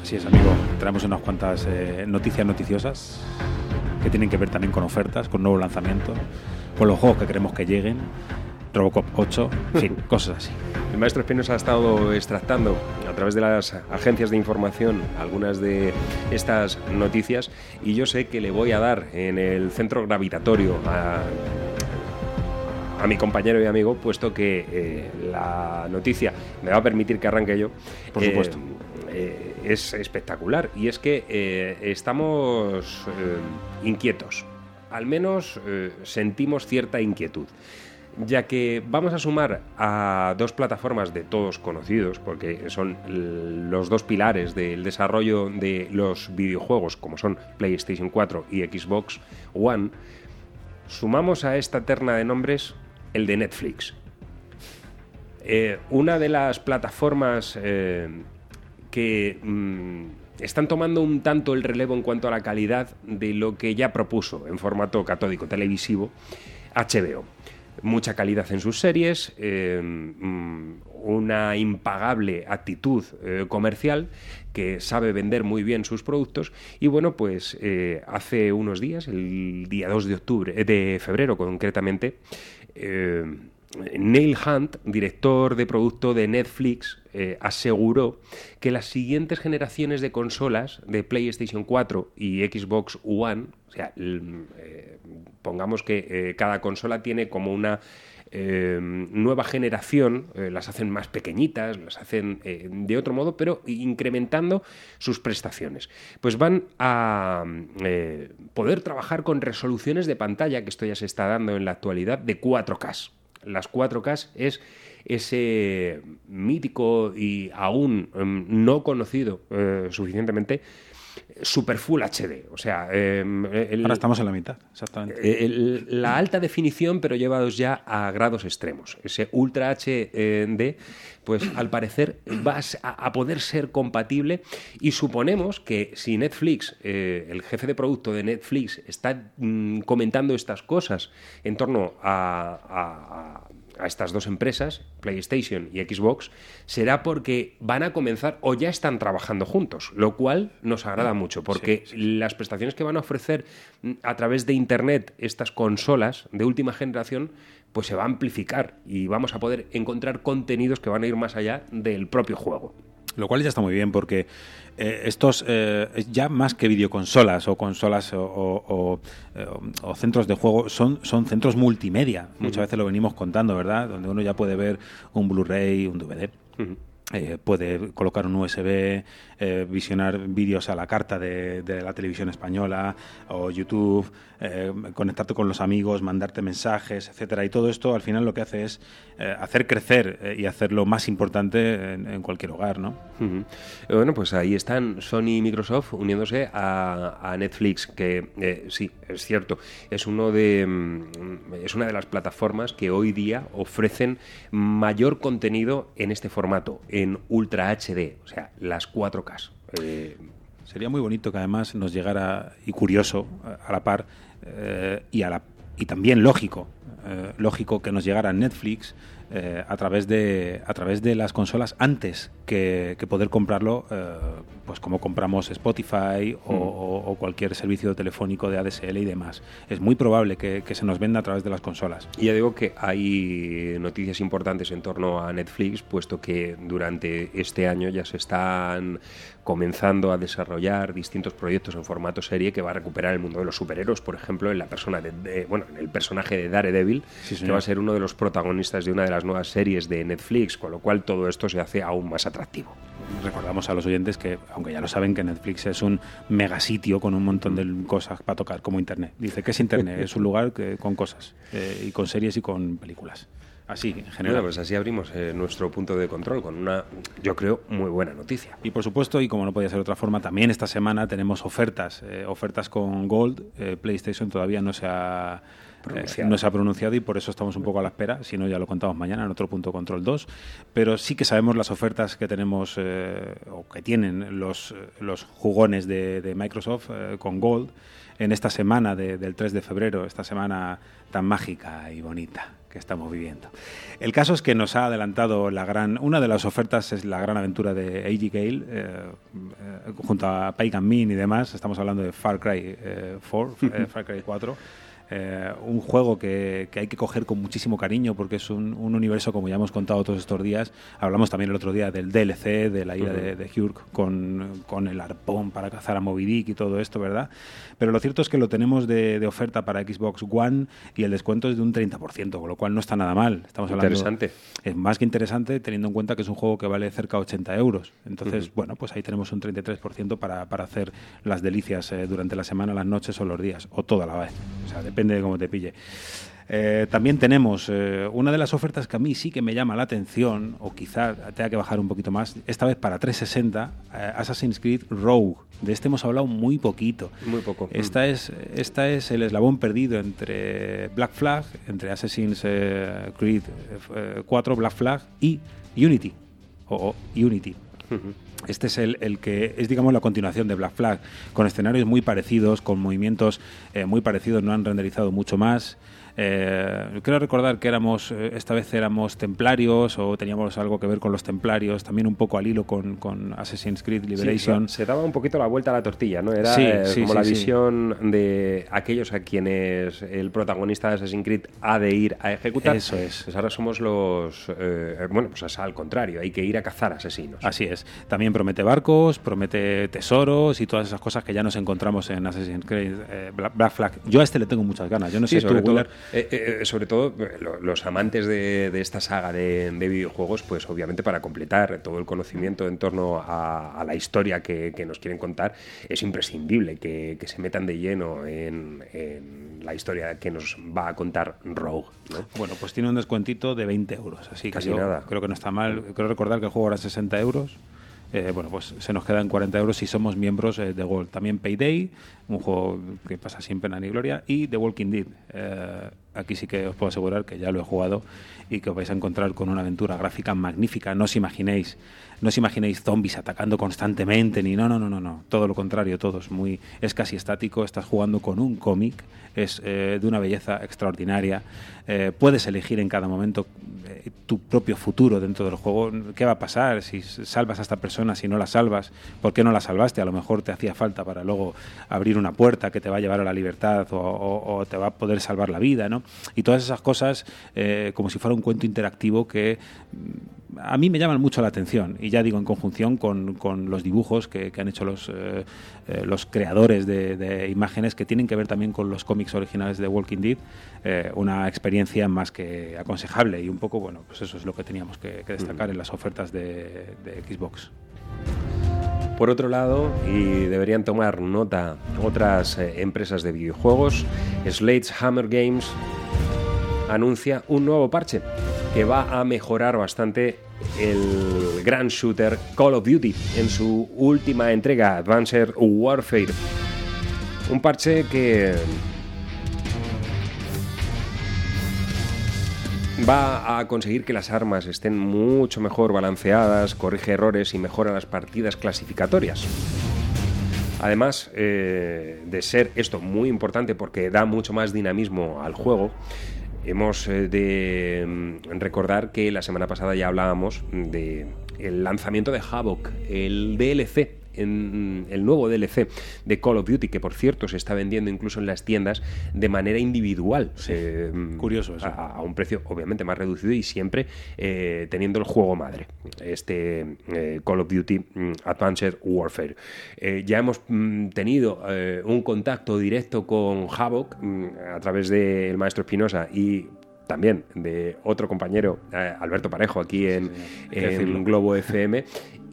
Así es, amigo. Traemos unas cuantas eh, noticias noticiosas que tienen que ver también con ofertas, con nuevos lanzamientos, con los juegos que queremos que lleguen, Robocop 8, en fin, *laughs* cosas así.
El maestro Espinosa ha estado extractando a través de las agencias de información algunas de estas noticias y yo sé que le voy a dar en el centro gravitatorio a, a mi compañero y amigo, puesto que eh, la noticia me va a permitir que arranque yo.
Por
Eh,
supuesto.
eh, es espectacular y es que eh, estamos eh, inquietos. Al menos eh, sentimos cierta inquietud. ya que vamos a sumar a dos plataformas de todos conocidos, porque son los dos pilares del desarrollo de los videojuegos, como son PlayStation 4 y Xbox One, sumamos a esta terna de nombres el de Netflix. Una de las plataformas que mm, están tomando un tanto el relevo en cuanto a la calidad de lo que ya propuso en formato catódico televisivo HBO. Mucha calidad en sus series, eh, mm, una impagable actitud eh, comercial que sabe vender muy bien sus productos y bueno pues eh, hace unos días, el día 2 de octubre, de febrero concretamente, eh, Neil Hunt, director de producto de Netflix, eh, aseguró que las siguientes generaciones de consolas de PlayStation 4 y Xbox One, o sea, eh, pongamos que eh, cada consola tiene como una nueva generación, las hacen más pequeñitas, las hacen de otro modo, pero incrementando sus prestaciones. Pues van a eh, poder trabajar con resoluciones de pantalla, que esto ya se está dando en la actualidad, de 4K. Las 4K es ese mítico y aún em, no conocido eh, suficientemente Super Full HD. O sea, em, el-
Ahora estamos en la mitad, exactamente.
el- la alta definición, pero llevados ya a grados extremos. Ese Ultra HD, pues al parecer va a s- a, a poder ser compatible y suponemos que si Netflix, eh, el jefe de producto de Netflix, está mm, comentando estas cosas en torno a- a- a a estas dos empresas, PlayStation y Xbox, será porque van a comenzar o ya están trabajando juntos, lo cual nos agrada mucho, porque las prestaciones que van a ofrecer mm, a través de Internet estas consolas de última generación, pues se va a amplificar y vamos a poder encontrar contenidos que van a ir más allá del propio juego.
Lo cual ya está muy bien porque eh, estos, eh, ya más que videoconsolas o consolas o, o- o, eh, o centros de juego, son, son centros multimedia. Muchas veces lo venimos contando, ¿verdad? Donde uno ya puede ver un Blu-ray, un DVD. eh, puede colocar un USB, eh, visionar vídeos a la carta de, la televisión española o YouTube, eh, conectarte con los amigos, mandarte mensajes, etcétera. Y todo esto al final lo que hace es eh, hacer crecer eh, y hacerlo más importante en, cualquier hogar, ¿no?
Bueno, pues ahí están Sony y Microsoft uniéndose a, Netflix, que sí, es cierto, es uno de mm, es una de las plataformas que hoy día ofrecen mayor contenido en este formato, en Ultra HD, o sea, las 4K. Eh,
Sería muy bonito que además nos llegara, y curioso, a la par, eh, y, a la, y también lógico, eh, lógico que nos llegara Netflix a, través de, a través de las consolas antes que, poder comprarlo, pues como compramos Spotify o,
Mm.
o- o cualquier servicio telefónico de ADSL y demás. Es muy probable que, que se nos venda a través de las consolas.
Y ya digo que hay noticias importantes en torno a Netflix, puesto que durante este año ya se están comenzando a desarrollar distintos proyectos en formato serie que va a recuperar el mundo de los superhéroes, por ejemplo, en la persona de, de- bueno, en el personaje de Daredevil,
Sí,
que va a ser uno de los protagonistas de una de las nuevas series de Netflix, con lo cual todo esto se hace aún más atractivo.
Recordamos a los oyentes que, aunque ya lo saben, que Netflix es un megasitio con un montón de cosas para tocar, como Internet. Dice que es Internet, es un lugar que- con cosas, eh, y con series y con películas. Así, en general.
Bueno, pues así abrimos eh, nuestro punto de control con una, yo creo, muy buena noticia.
Y por supuesto, y como no podía ser de otra forma, también esta semana tenemos ofertas, eh, ofertas con Gold. Eh, PlayStation todavía no se ha. Eh, no se ha pronunciado y por eso estamos un poco a la espera. Si no, ya lo contamos mañana en otro punto control 2. Pero sí que sabemos las ofertas que tenemos eh, o que tienen los, eh, los jugones de, Microsoft con Gold en esta semana de- del 3 de febrero, esta semana tan mágica y bonita que estamos viviendo. El caso es que nos ha adelantado la gran, una de las ofertas es la gran aventura de A.G. Gale, junto a Pagan Min y demás. Estamos hablando de Far Cry eh, 4, eh, Far Cry 4. Eh, un juego que, que hay que coger con muchísimo cariño porque es un, un universo, como ya hemos contado todos estos días. Hablamos también el otro día del DLC, de la ira de, de Hurk con, con el arpón para cazar a Moby Dick y todo esto, ¿verdad? Pero lo cierto es que lo tenemos de, de oferta para Xbox One y el descuento es de un 30%, con lo cual no está nada mal. Estamos hablando,
Interesante.
Es más que interesante teniendo en cuenta que es un juego que vale cerca de 80 euros. Entonces, bueno, pues ahí tenemos un 33% para, para hacer las delicias eh, durante la semana, las noches o los días, o toda la vez. O sea, depende de cómo te pille. Eh, también tenemos eh, una de las ofertas que a mí sí que me llama la atención, o quizá tenga que bajar un poquito más, esta vez para 360, eh, Assassin's Creed Rogue. De este hemos hablado muy poquito.
Muy poco.
Esta es, esta es el eslabón perdido entre Black Flag, entre Assassin's Creed eh, 4, Black Flag y Unity. O, o Unity. Este es el, el que es, digamos, la continuación de Black Flag, con escenarios muy parecidos, con movimientos eh, muy parecidos, no han renderizado mucho más. Eh, creo recordar que éramos, eh, esta vez éramos templarios o teníamos algo que ver con los templarios, también un poco al hilo con, con Assassin's Creed Liberation.
Sí, se daba un poquito la vuelta a la tortilla, ¿no? Era
Sí,
eh,
sí,
como la visión de aquellos a quienes el protagonista de Assassin's Creed ha de ir a ejecutar.
Eso es.
Pues ahora somos los. eh, bueno, pues es al contrario, hay que ir a cazar asesinos.
Así es. También promete barcos, promete tesoros y todas esas cosas que ya nos encontramos en Assassin's Creed eh, Bla- Black Flag. Yo a este le tengo muchas ganas. Yo no sé tú,
todo,
Willard.
Eh, eh, sobre todo eh, lo- los amantes de, de esta saga de, de videojuegos, pues obviamente para completar todo el conocimiento en torno a, a la historia que, que nos quieren contar, es imprescindible que, que se metan de lleno en, en la historia que nos va a contar Rogue. ¿no?
Bueno, pues tiene un descuentito de 20 euros, así que
Casi
yo
nada.
creo que no está mal. Creo recordar que el juego era 60 euros. Eh, bueno, pues se nos quedan 40 euros si somos miembros eh, de Gold. También Payday, un juego que pasa sin pena ni gloria, y The Walking Dead. Eh, aquí sí que os puedo asegurar que ya lo he jugado y que os vais a encontrar con una aventura gráfica magnífica. No os imaginéis, no os imaginéis zombies atacando constantemente, ni no, no, no, no, no. Todo lo contrario, todo es muy, es casi estático. Estás jugando con un cómic, es eh, de una belleza extraordinaria. Eh, puedes elegir en cada momento eh, tu propio futuro dentro del juego. ¿Qué va a pasar si salvas a esta persona, si no la salvas? ¿Por qué no la salvaste? A lo mejor te hacía falta para luego abrir una puerta que te va a llevar a la libertad o, o- o te va a poder salvar la vida, ¿no? Y todas esas cosas, eh, como si fuera un cuento interactivo que mm, a mí me llaman mucho la atención. Y ya digo, en conjunción con, con los dibujos que, que han hecho los, eh, eh, los creadores de, de imágenes que tienen que ver también con los cómics originales de Walking Dead, eh, una experiencia más que aconsejable. Y un poco, bueno, pues eso es lo que teníamos que, que destacar en las ofertas de, de Xbox.
Por otro lado, y deberían tomar nota otras eh, empresas de videojuegos, Hammer Games anuncia un nuevo parche que va a mejorar bastante el gran shooter Call of Duty en su última entrega, Advanced Warfare. Un parche que va a conseguir que las armas estén mucho mejor balanceadas, corrige errores y mejora las partidas clasificatorias. Además eh, de ser esto muy importante porque da mucho más dinamismo al juego, hemos eh, de mm, recordar que la semana pasada ya hablábamos de el lanzamiento de Havoc, el DLC en el nuevo DLC de Call of Duty, que por cierto se está vendiendo incluso en las tiendas de manera individual. Eh,
curioso eso.
A, a un precio obviamente más reducido y siempre eh, teniendo el juego madre, este eh, Call of Duty mm, Advanced Warfare. Ya hemos mm, tenido un contacto directo con Havoc mm, a través del maestro Espinosa y también de otro compañero, Alberto Parejo, aquí en, en. Globo FM.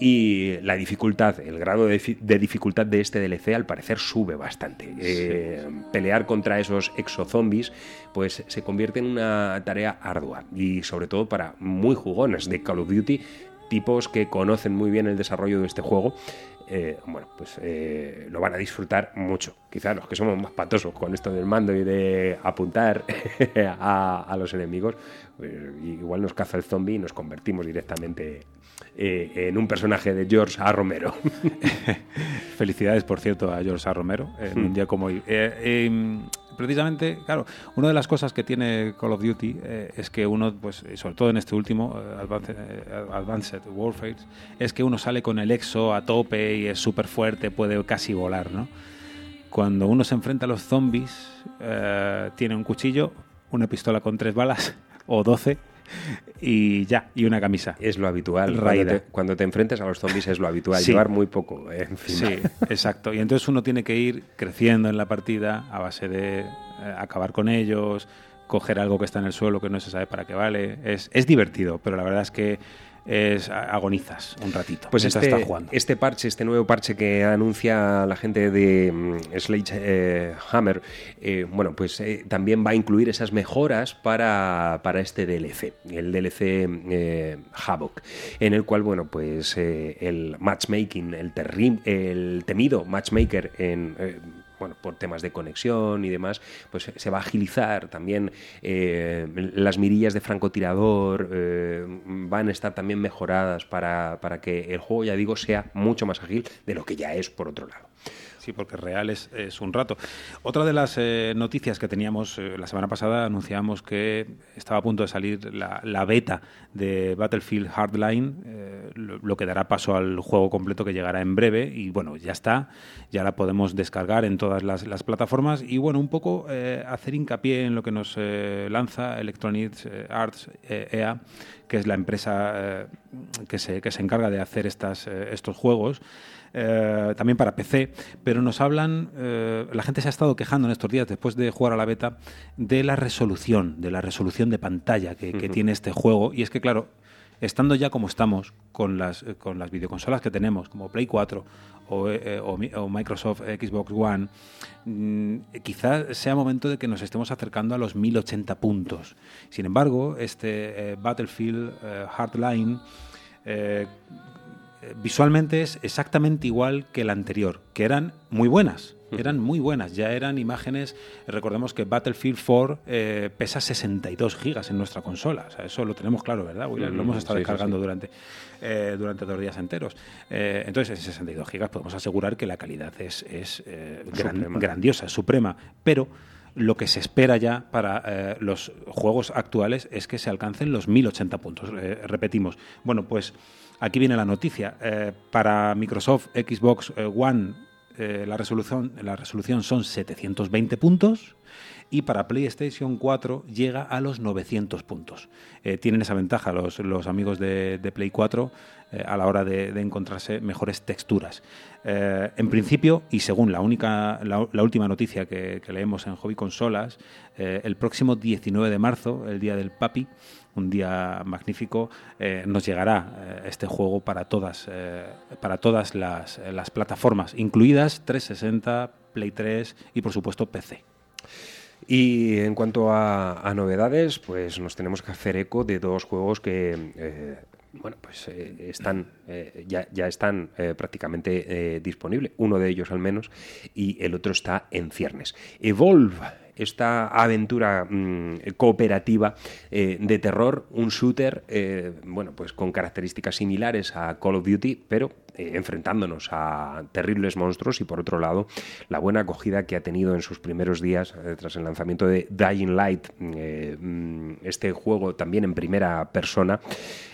Y la dificultad, el grado de, difi- de dificultad de este DLC al parecer sube bastante. Eh, pelear contra esos exozombies pues se convierte en una tarea ardua y sobre todo para muy jugones de Call of Duty, tipos que conocen muy bien el desarrollo de este juego. eh, bueno, pues eh, lo van a disfrutar mucho. Quizás los que somos más patosos con esto del mando y de apuntar *laughs* a, a los enemigos, pues, igual nos caza el zombie y nos convertimos directamente eh, en un personaje de George A. Romero. *laughs*
Felicidades, por cierto, a George A. Romero en
Hmm.
un día como hoy. Eh, eh, precisamente, claro, una de las cosas que tiene Call of Duty eh, es que uno, pues, sobre todo en este último, eh, Advanced, eh, Advanced Warfare, es que uno sale con el exo a tope y es súper fuerte, puede casi volar, ¿no? Cuando uno se enfrenta a los zombies, tiene un cuchillo, una pistola con tres balas *laughs* o doce y ya, y una camisa.
Es lo habitual. Cuando te, cuando te enfrentes a los zombies es lo habitual.
Sí.
Llevar muy poco. eh, en fin.
Sí, exacto. Y entonces uno tiene que ir creciendo en la partida a base de eh, acabar con ellos, coger algo que está en el suelo que no se sabe para qué vale. Es, es divertido, pero la verdad es que es agonizas un ratito
Pues este,
estás jugando.
este parche, este nuevo parche que anuncia la gente de mm, Sledgehammer, eh, bueno, pues eh, también va a incluir esas mejoras para, para este DLC, el DLC eh, Havoc, en el cual, bueno, pues eh, el matchmaking, el, el temido matchmaker en... bueno, por temas de conexión y demás, pues se va a agilizar también eh, las mirillas de francotirador eh, van a estar también mejoradas para, para que el juego, ya digo, sea mucho más ágil de lo que ya es por otro lado.
Porque real es, es un rato. Otra de las eh, noticias que teníamos eh, la semana pasada, anunciábamos que estaba a punto de salir la, la beta de Battlefield Hardline, eh, lo, que dará paso al juego completo que llegará en breve. Y bueno, ya está, ya la podemos descargar en todas las, las plataformas. Y bueno, un poco hacer hincapié en lo que nos lanza Electronic Arts EA, que es la empresa eh, que, se, que se encarga de hacer estas, eh, estos juegos eh, también para PC, pero nos hablan, eh, la gente se ha estado quejando en estos días, después de jugar a la beta, de la resolución, de la resolución de pantalla que, tiene este juego. Y es que, claro, estando ya como estamos con las, con las videoconsolas que tenemos, como Play 4 o, eh, o Mi- o Microsoft Xbox One, mm, quizás sea momento de que nos estemos acercando a los 1080 puntos. Sin embargo, este eh, Battlefield eh, Hardline eh, eh, visualmente es exactamente igual que el anterior, que eran muy buenas. Eran muy buenas, ya eran imágenes. Recordemos que Battlefield 4 eh, pesa 62 gigas en nuestra consola. O sea, eso lo tenemos claro, ¿verdad? Lo hemos estado
sí,
descargando
sí.
durante, eh, durante dos días enteros. Eh, entonces, en 62 gigas podemos asegurar que la calidad es, es eh, gran- grandiosa, es suprema. Pero lo que se espera ya para eh, los juegos actuales es que se alcancen los 1080 puntos. Eh, repetimos. Bueno, pues aquí viene la noticia. Eh, para Microsoft Xbox One eh, la, resolución, la resolución son 720 puntos y para PlayStation 4 llega a los 900 puntos. Eh, tienen esa ventaja los, los amigos de, de Play 4 eh, a la hora de, encontrarse mejores texturas. En principio, y según la, única, la, última noticia que, que leemos en Hobby Consolas, el próximo 19 de marzo, el día del Papi, un día magnífico, eh, nos llegará eh, este juego para todas, eh, para todas las, plataformas, incluidas 360, Play 3 y por supuesto PC.
Y en cuanto a, novedades, pues nos tenemos que hacer eco de dos juegos que bueno, pues están ya, ya están prácticamente disponibles. Uno de ellos al menos y el otro está en ciernes. Evolve esta aventura mm, cooperativa eh, de terror, un shooter, eh, bueno, pues con características similares a Call of Duty, pero eh, enfrentándonos a terribles monstruos y por otro lado la buena acogida que ha tenido en sus primeros días eh, tras el lanzamiento de Dying Light, eh, mm, este juego también en primera persona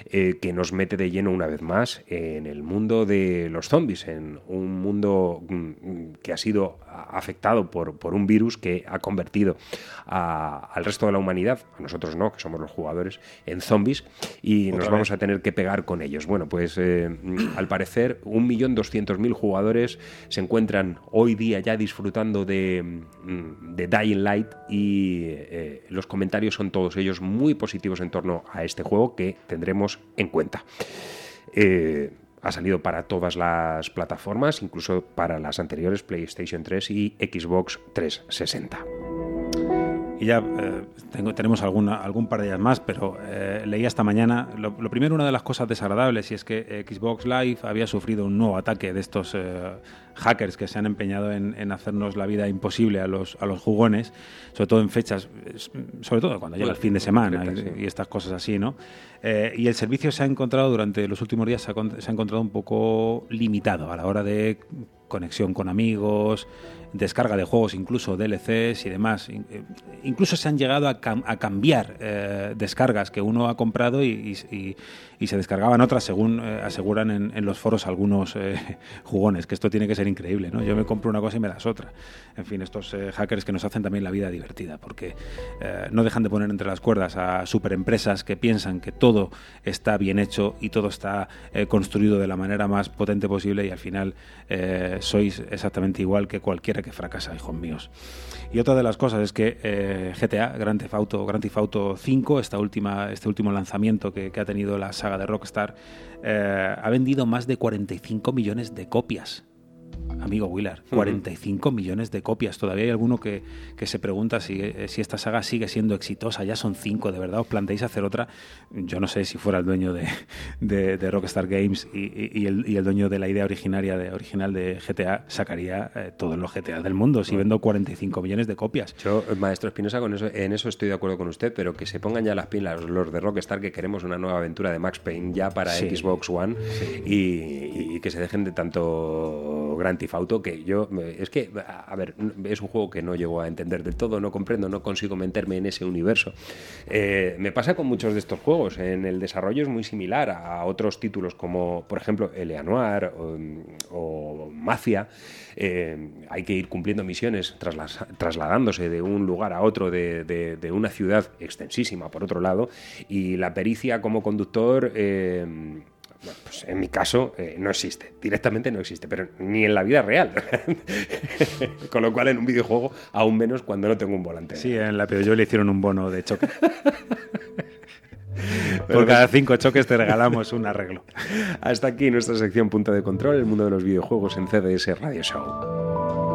que nos mete de lleno una vez más en el mundo de los zombies, en un mundo mm, que ha sido afectado por, por un virus que ha convertido a- al resto de la humanidad, a nosotros no, que somos los jugadores, en zombies y
Otra
nos
vez.
vamos a tener que pegar con ellos. Bueno, pues mm, al parecer 1.200.000 jugadores se encuentran hoy día ya disfrutando de, mm, Dying Light y eh, los comentarios son todos ellos muy positivos en torno a este juego que tendremos en cuenta. Eh, ha salido para todas las plataformas, incluso para las anteriores PlayStation 3 y Xbox 360.
Y ya eh, tengo- tenemos alguna, algún par de días más, pero eh, leí esta mañana. Lo, lo primero, una de las cosas desagradables, y es que eh, Xbox Live había sufrido un nuevo ataque de estos eh, hackers que se han empeñado en, en hacernos la vida imposible a los, a los jugones, sobre todo en fechas, sobre todo cuando llega el fin de semana y, estas cosas así, ¿no? Eh, y el servicio se ha encontrado durante los últimos días, se ha, se ha encontrado un poco limitado a la hora de conexión con amigos, descarga de juegos, incluso DLCs y demás. Eh, Incluso se han llegado a, cam- a cambiar eh, descargas que uno ha comprado y, y- se descargaban otras, según eh, aseguran en, los foros algunos *laughs* jugones, que esto tiene que ser increíble, ¿no? Yo me compro una cosa y me das otra. En fin, estos hackers que nos hacen también la vida divertida, porque no dejan de poner entre las cuerdas a superempresas que piensan que todo está bien hecho y todo está construido de la manera más potente posible y al final sois exactamente igual que cualquiera que fracasa, hijos míos. Y otra de las cosas es que eh, GTA, Grand Theft Auto, Grand Theft Auto 5, esta última, este último lanzamiento que, que ha tenido la saga de Rockstar, eh, ha vendido más de 45 millones de copias. Amigo Willard, 45 millones de copias. Todavía hay alguno que, que se pregunta si, eh, si esta saga sigue siendo exitosa. Ya son cinco, ¿de verdad os planteáis hacer otra? Yo no sé si fuera el dueño de, de- de Rockstar Games y, y- y el, y el dueño de la idea originaria de, original de GTA, sacaría eh, todos los GTA del mundo si vendo 45 millones de copias.
Yo, maestro Espinosa, con eso, en eso estoy de acuerdo con usted, pero que se pongan ya las pilas los de Rockstar que queremos una nueva aventura de Max Payne ya para
Sí.
Xbox One y, y que se dejen de tanto Grand Theft Auto que yo es que a ver es un juego que no llego a entender del todo, no comprendo, no consigo meterme en ese universo. Eh, me pasa con muchos de estos juegos. En el desarrollo es muy similar a otros títulos como, por ejemplo, Eleanor o, o Mafia. Eh, hay que ir cumpliendo misiones, trasladándose de un lugar a otro, de, de- de una ciudad extensísima, por otro lado, y la pericia como conductor. eh, bueno, pues en mi caso eh, no existe, directamente no existe, pero ni en la vida real. *laughs* Con lo cual en un videojuego aún menos cuando no tengo un volante.
Sí, en la yo le hicieron un bono de choque. *laughs* Por cada cinco choques te regalamos un arreglo.
Hasta aquí nuestra sección Punto de Control, el mundo de los videojuegos en CDS Radio Show.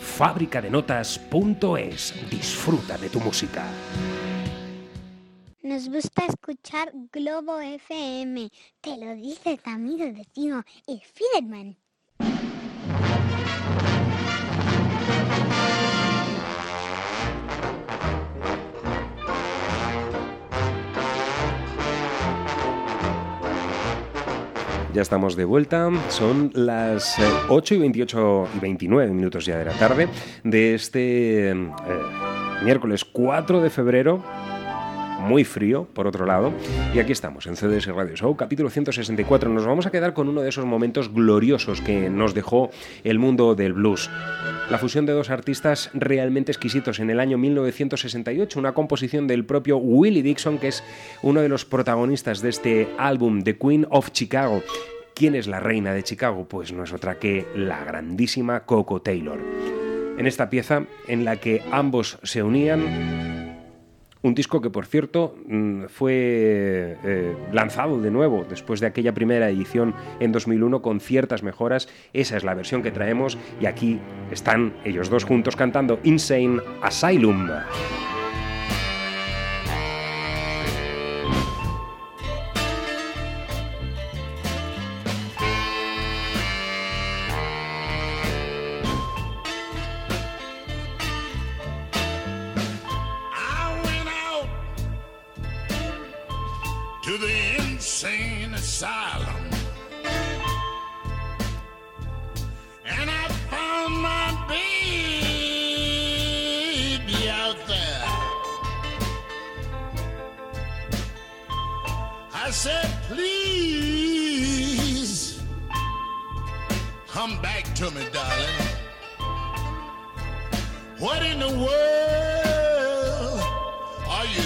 Fábricadenotas.es. Disfruta de tu música.
Nos gusta escuchar Globo FM. Te lo dice tu amigo vecino Spiderman.
Ya estamos de vuelta, son las eh, 8 y 28 y 29 minutos ya de la tarde de este eh, miércoles 4 de febrero. Muy frío, por otro lado. Y aquí estamos, en CDS Radio Show, capítulo 164. Nos vamos a quedar con uno de esos momentos gloriosos que nos dejó el mundo del blues. La fusión de dos artistas realmente exquisitos en el año 1968, una composición del propio Willie Dixon, que es uno de los protagonistas de este álbum, The Queen of Chicago. ¿Quién es la reina de Chicago? Pues no es otra que la grandísima Coco Taylor. En esta pieza, en la que ambos se unían, un disco que, por cierto, mm, fue eh, lanzado de nuevo después de aquella primera edición en 2001 con ciertas mejoras. Esa es la versión que traemos y aquí están ellos dos juntos cantando Insane Asylum.
Asylum. And I found my baby out there. I said, please come back to me, darling. What in the world are you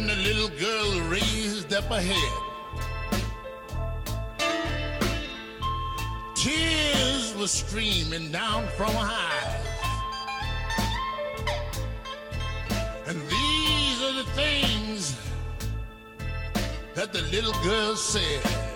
little girl raised up her head. Tears were streaming down from her eyes. And these are the things that the little girl said.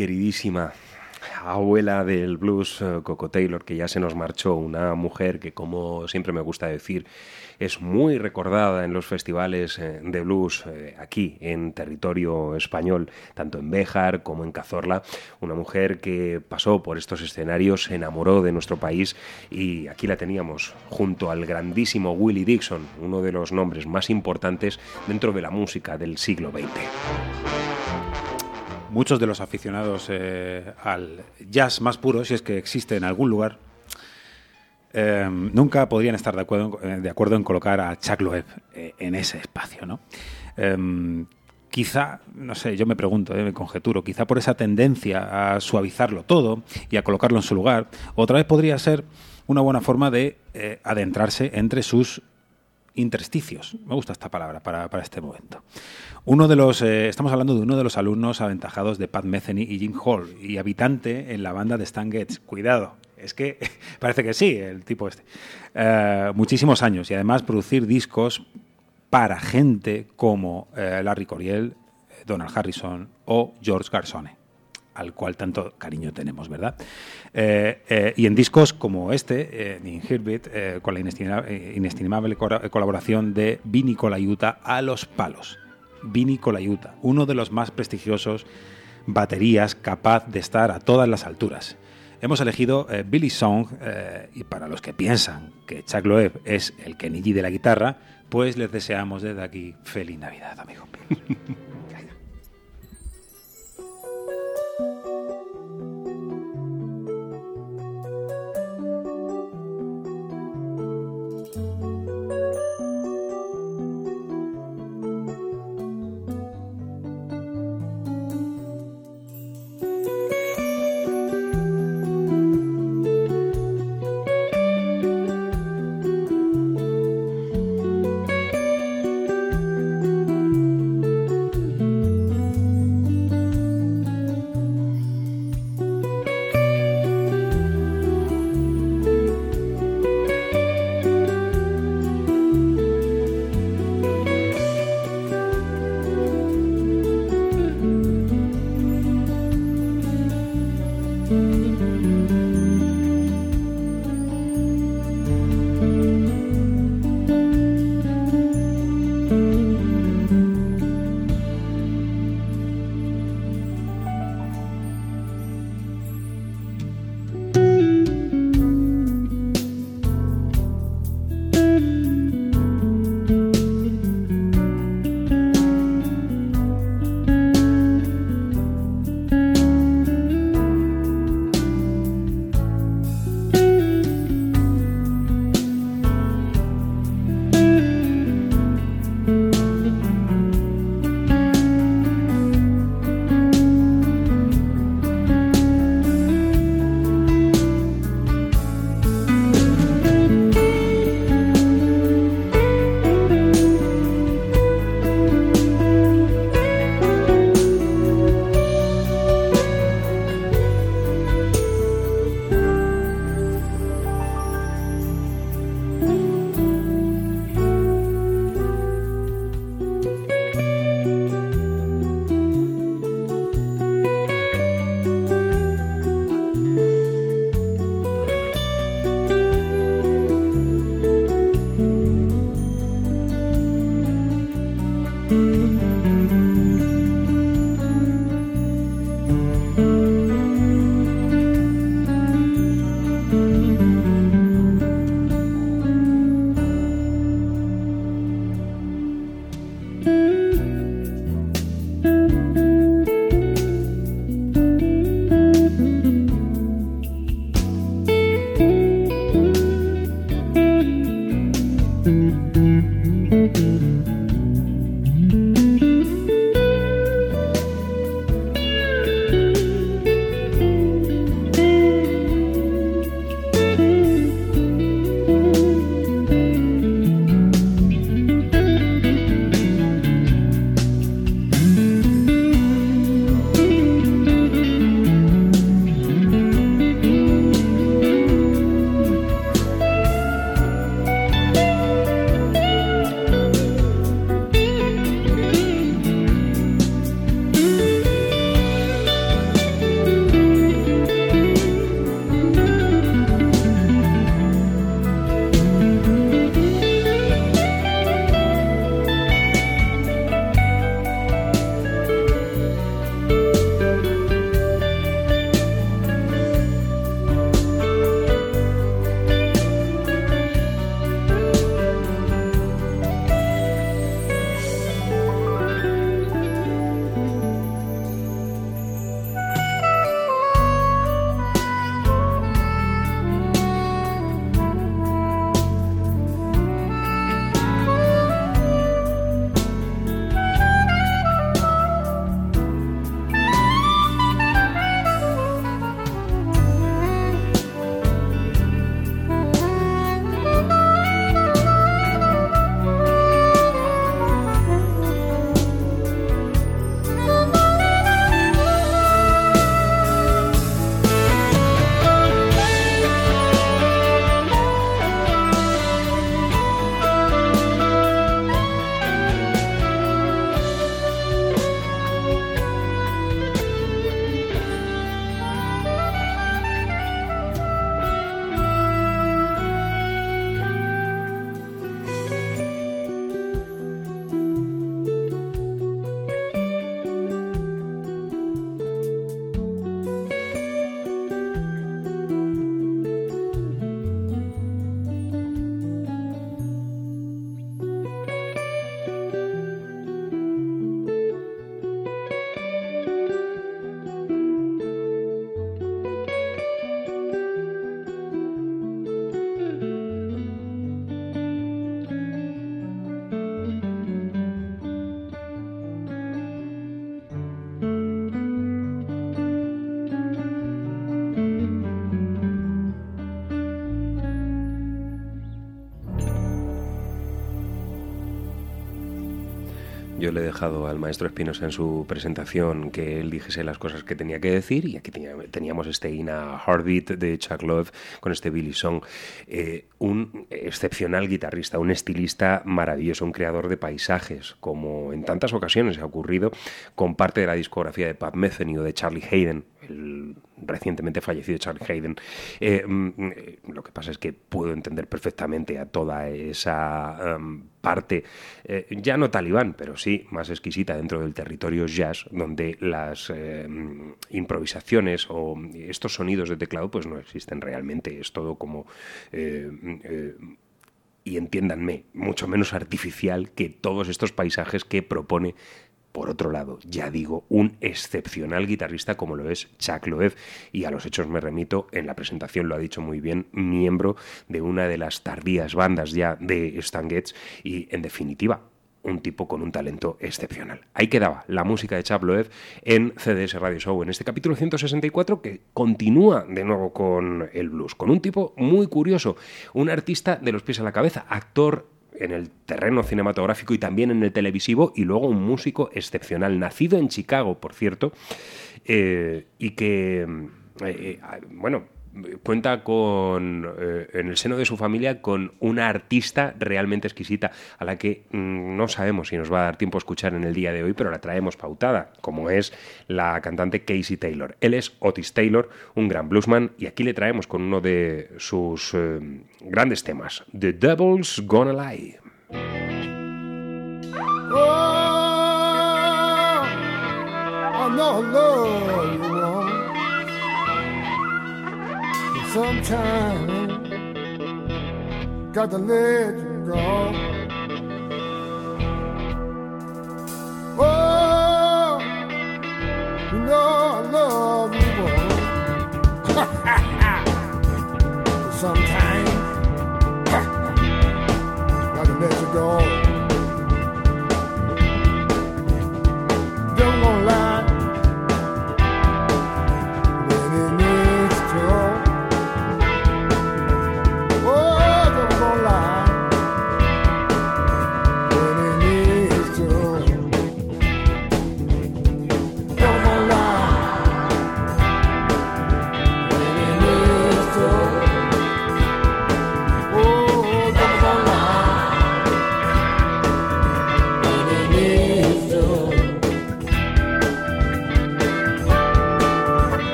Queridísima abuela del blues, eh, Coco Taylor, que ya se nos marchó, una mujer que, como siempre me gusta decir, es muy recordada en los festivales eh, de blues eh, aquí en territorio español, tanto en Béjar como en Cazorla. Una mujer que pasó por estos escenarios, se enamoró de nuestro país y aquí la teníamos junto al grandísimo Willie Dixon, uno de los nombres más importantes dentro de la música del siglo XX.
Muchos de los aficionados eh, al jazz más puro, si es que existe en algún lugar, eh, nunca podrían estar de acuerdo, en- de acuerdo en colocar a Chuck Loeb eh, en ese espacio, ¿no? Eh, quizá, no sé, yo me pregunto, eh, me conjeturo, quizá por esa tendencia a suavizarlo todo y a colocarlo en su lugar, otra vez podría ser una buena forma de eh, adentrarse entre sus intersticios. Me gusta esta palabra para este momento. Uno de los, eh, estamos hablando de uno de los alumnos aventajados de Pat Metheny y Jim Hall y habitante en la banda de Stan Getz. Cuidado, es que *laughs* parece que sí, el tipo este. Eh, muchísimos años y además producir discos para gente como eh, Larry Coriel, Donald Harrison o George Garzone al cual tanto cariño tenemos, ¿verdad? Y en discos como este, In Herbit, eh, con la inestima- inestimable colaboración de Vini Colaiuta a los palos. Vini Colaiuta, uno de los más prestigiosos baterías capaz de estar a todas las alturas. Hemos elegido eh, Billy Song eh, y para los que piensan que Chuck Loeb es el Kenny de la guitarra, pues les deseamos desde aquí feliz Navidad, amigos. *laughs*
al maestro Espinosa en su presentación que él dijese las cosas que tenía que decir y aquí tenía- teníamos este Ina Heartbeat de Chuck Love con este Billy Song. Eh, un excepcional guitarrista, un estilista maravilloso, un creador de paisajes, como en tantas ocasiones ha ocurrido con parte de la discografía de Pat Metheny o de Charlie Hayden, el recientemente fallecido Charlie Hayden. Eh, mm, eh, lo que pasa es que puedo entender perfectamente a toda esa em, parte, eh, ya no talibán, pero sí más exquisita dentro del territorio jazz, donde las eh, improvisaciones o estos sonidos de teclado pues no existen realmente, es todo como... eh, y entiéndanme, mucho menos artificial que todos estos paisajes que propone por otro lado, ya digo, un excepcional guitarrista como lo es Chuck Loeb, y a los hechos me remito, en la presentación lo ha dicho muy bien, miembro de una de las tardías bandas ya de Stan Getz, y en definitiva, un tipo con un talento excepcional. Ahí quedaba la música de Chuck Loeb en CDS Radio Show, en este capítulo 164 que continúa de nuevo con el blues, con un tipo muy curioso, un artista de los pies a la cabeza, actor en el terreno cinematográfico y también en el televisivo, y luego un músico excepcional, nacido en Chicago, por cierto, eh, y que, eh, eh, bueno, cuenta con, eh, en el seno de su familia, con una artista realmente exquisita, a la que mm, no sabemos si nos va a dar tiempo a escuchar en el día de hoy, pero la traemos pautada, como es la cantante Casey Taylor. Él es Otis Taylor, un gran bluesman, y aquí le traemos con uno de sus eh, grandes temas, The Devil's Gonna Lie.
Oh, sometimes got to let you go. Oh, you know I love you, woman. But *laughs* sometimes *laughs* got to let you go.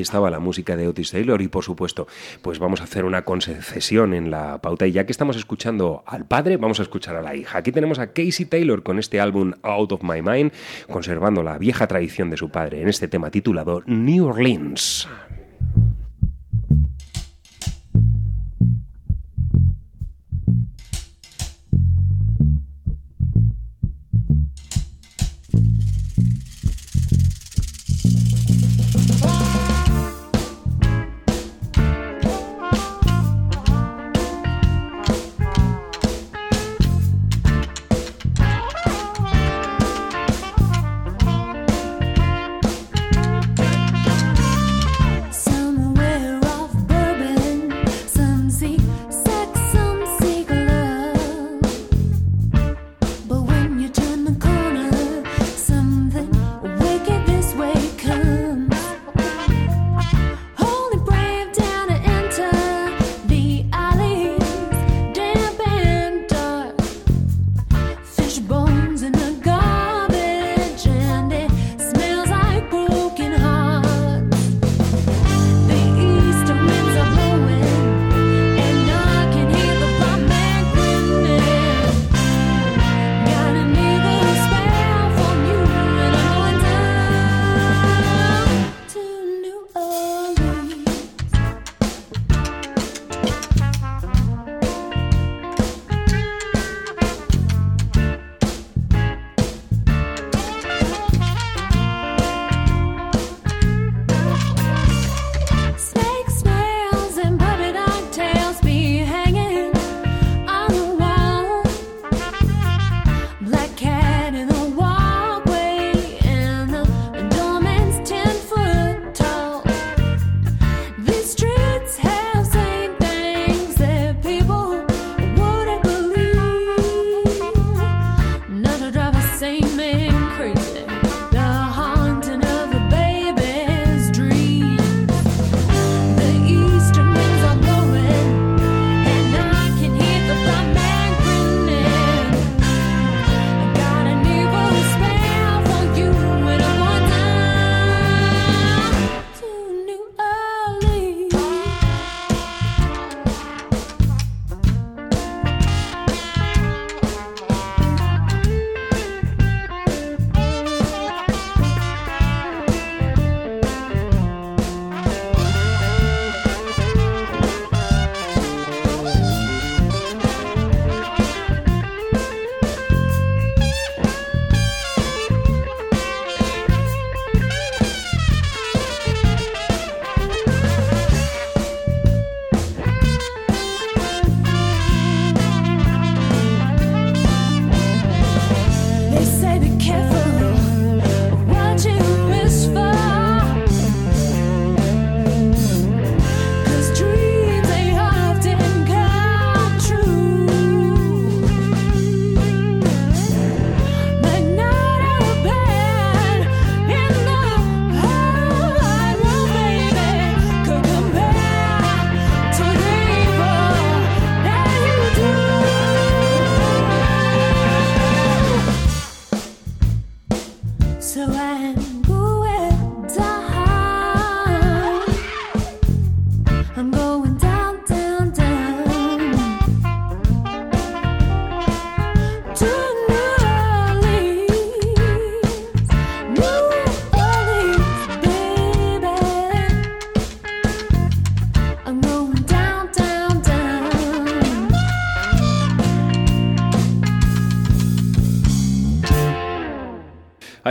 Estaba la música de Otis Taylor y por supuesto, pues vamos a hacer una concesión en la pauta y ya que estamos escuchando al padre, vamos a escuchar a la hija. Aquí tenemos a Casey Taylor con este álbum Out of My Mind, conservando la vieja tradición de su padre en este tema titulado New Orleans.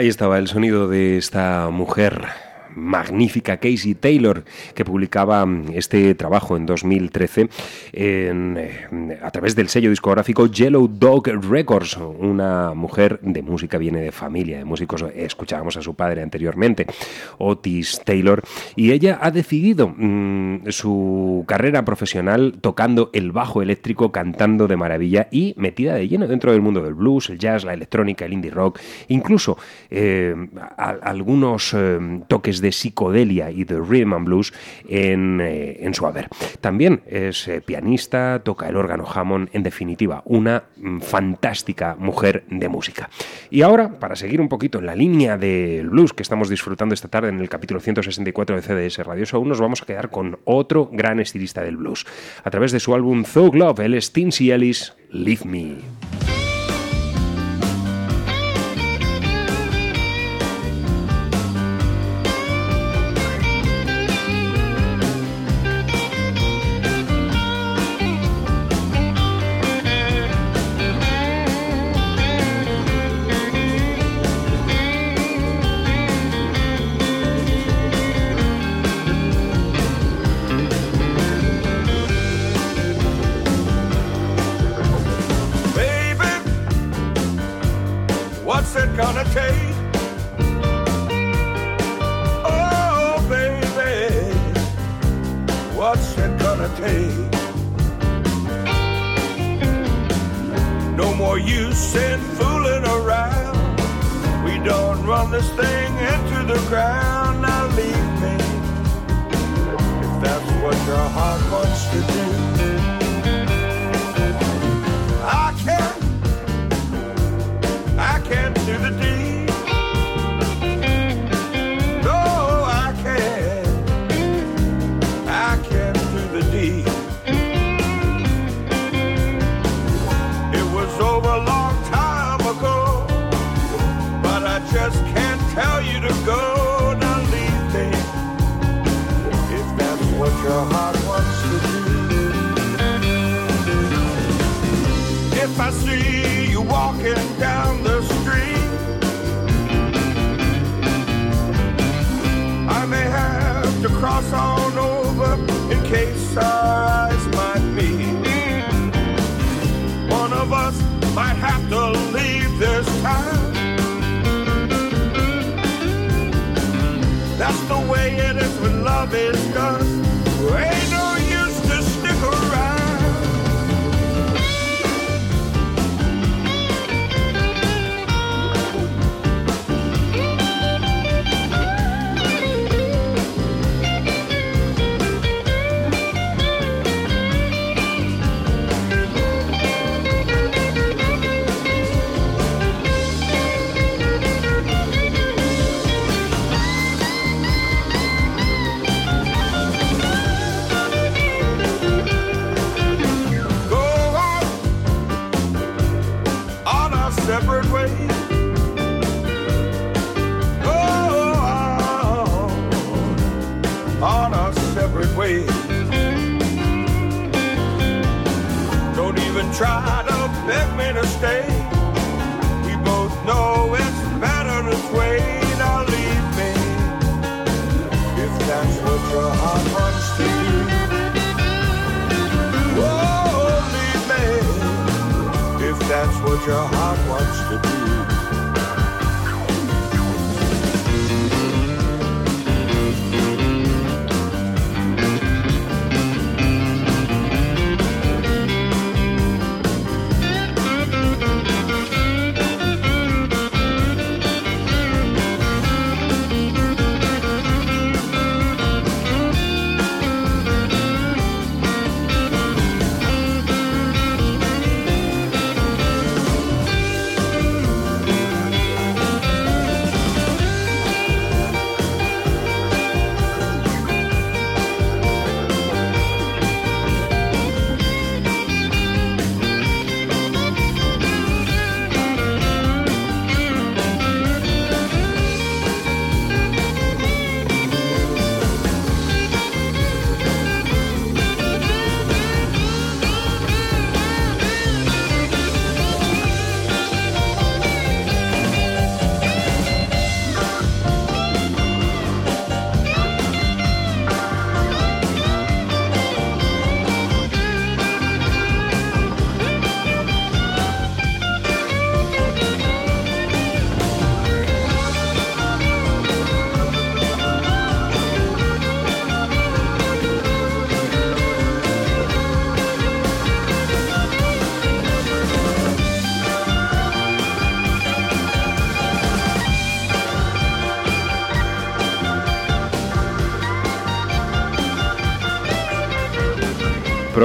Estaba el sonido de esta mujer magnífica Casey Taylor, que publicaba mm, este trabajo en 2013 eh, a través del sello discográfico Yellow Dog Records. Una mujer de música viene de familia, de músicos. Escuchábamos a su padre anteriormente, Otis Taylor, y ella ha decidido mm, su carrera profesional tocando el bajo eléctrico, cantando de maravilla y metida de lleno dentro del mundo del blues, el jazz, la electrónica, el indie rock, incluso eh, algunos eh, toques de
sí psicodelia y The rhythm and blues eh, en, su haber. También es eh, pianista, toca el órgano Hammond, en definitiva, una mm, fantástica mujer de música. Y ahora, para seguir un poquito en la línea del blues que estamos disfrutando esta tarde en el capítulo 164 de CDS Radio Show, nos vamos a quedar con otro gran estilista del blues. A través de su álbum Thug Love, el Stincy Ellis, Leave Me.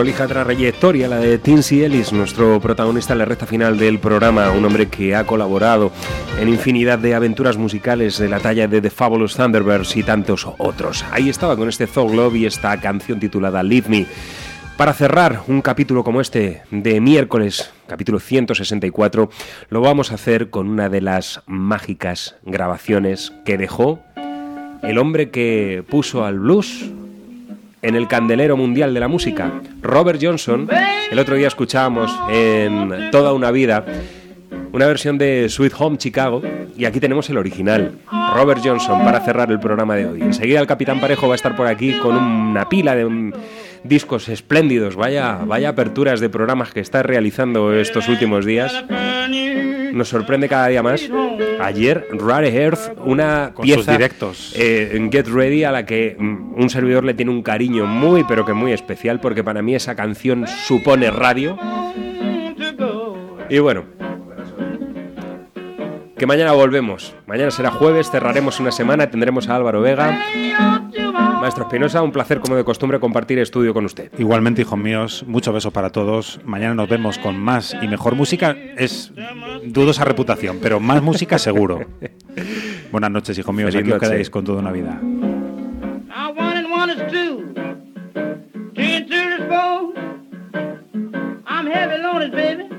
Prolija trayectoria, la de Tinsy Ellis, nuestro protagonista en la recta final del programa, un hombre que ha colaborado en infinidad de aventuras musicales de la talla de The Fabulous Thunderbirds y tantos otros. Ahí estaba con este Thug Love y esta canción titulada Leave Me. Para cerrar un capítulo como este de miércoles, capítulo 164, lo vamos a hacer con una de las mágicas grabaciones que dejó el hombre que puso al blues en el candelero mundial de la música, Robert Johnson. El otro día escuchábamos en Toda una vida una versión de Sweet Home Chicago y aquí tenemos el original, Robert Johnson, para cerrar el programa de hoy. Enseguida el Capitán Parejo va a estar por aquí con una pila de discos espléndidos, vaya, vaya aperturas de programas que está realizando estos últimos días. Nos sorprende cada día más. Ayer, Rare Earth, una
Con sus
pieza
directos.
eh, en Get Ready a la que mm, un servidor le tiene un cariño muy, pero que muy especial, porque para mí esa canción supone radio. Y bueno, que mañana volvemos. Mañana será jueves, cerraremos una semana, tendremos a Álvaro Vega. Maestro Espinosa, un placer como de costumbre compartir estudio con usted.
Igualmente, hijos míos, muchos besos para todos. Mañana nos vemos con más y mejor música. Es dudosa reputación, pero más música seguro. *laughs* Buenas noches, hijos míos.
Feliz
Aquí os quedáis con toda una vida.
I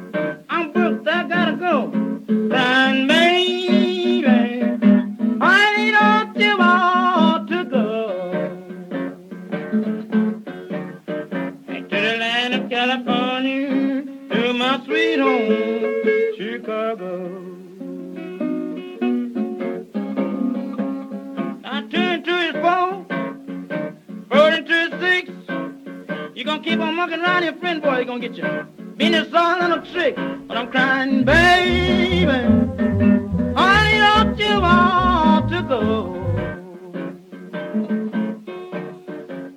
keep on mucking around your friend, boy, you gonna get your business all on a trick. But I'm crying, baby, honey, don't you want to go?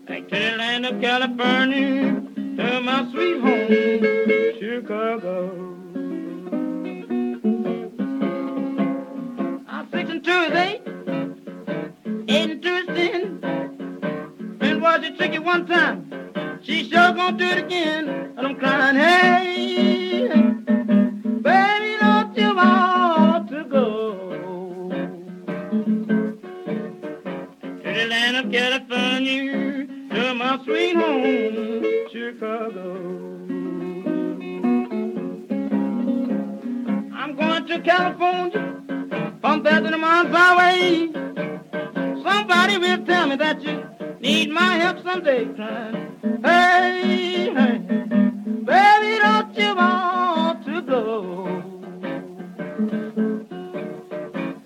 Back to the land of California, to my sweet home, Chicago. I'm six and two is eight, eight and two is ten. Friend was a tricky one time. She sure gonna do it again. And I'm crying, hey, baby, don't you want to go to the land of California, to my sweet home, Chicago? I'm going to California, from there to the Mount Highway. Somebody will tell me that you need my help someday. Crying, hey, hey, baby, don't you want to go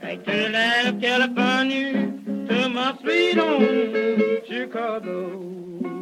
back to the land of California, to my sweet home, Chicago?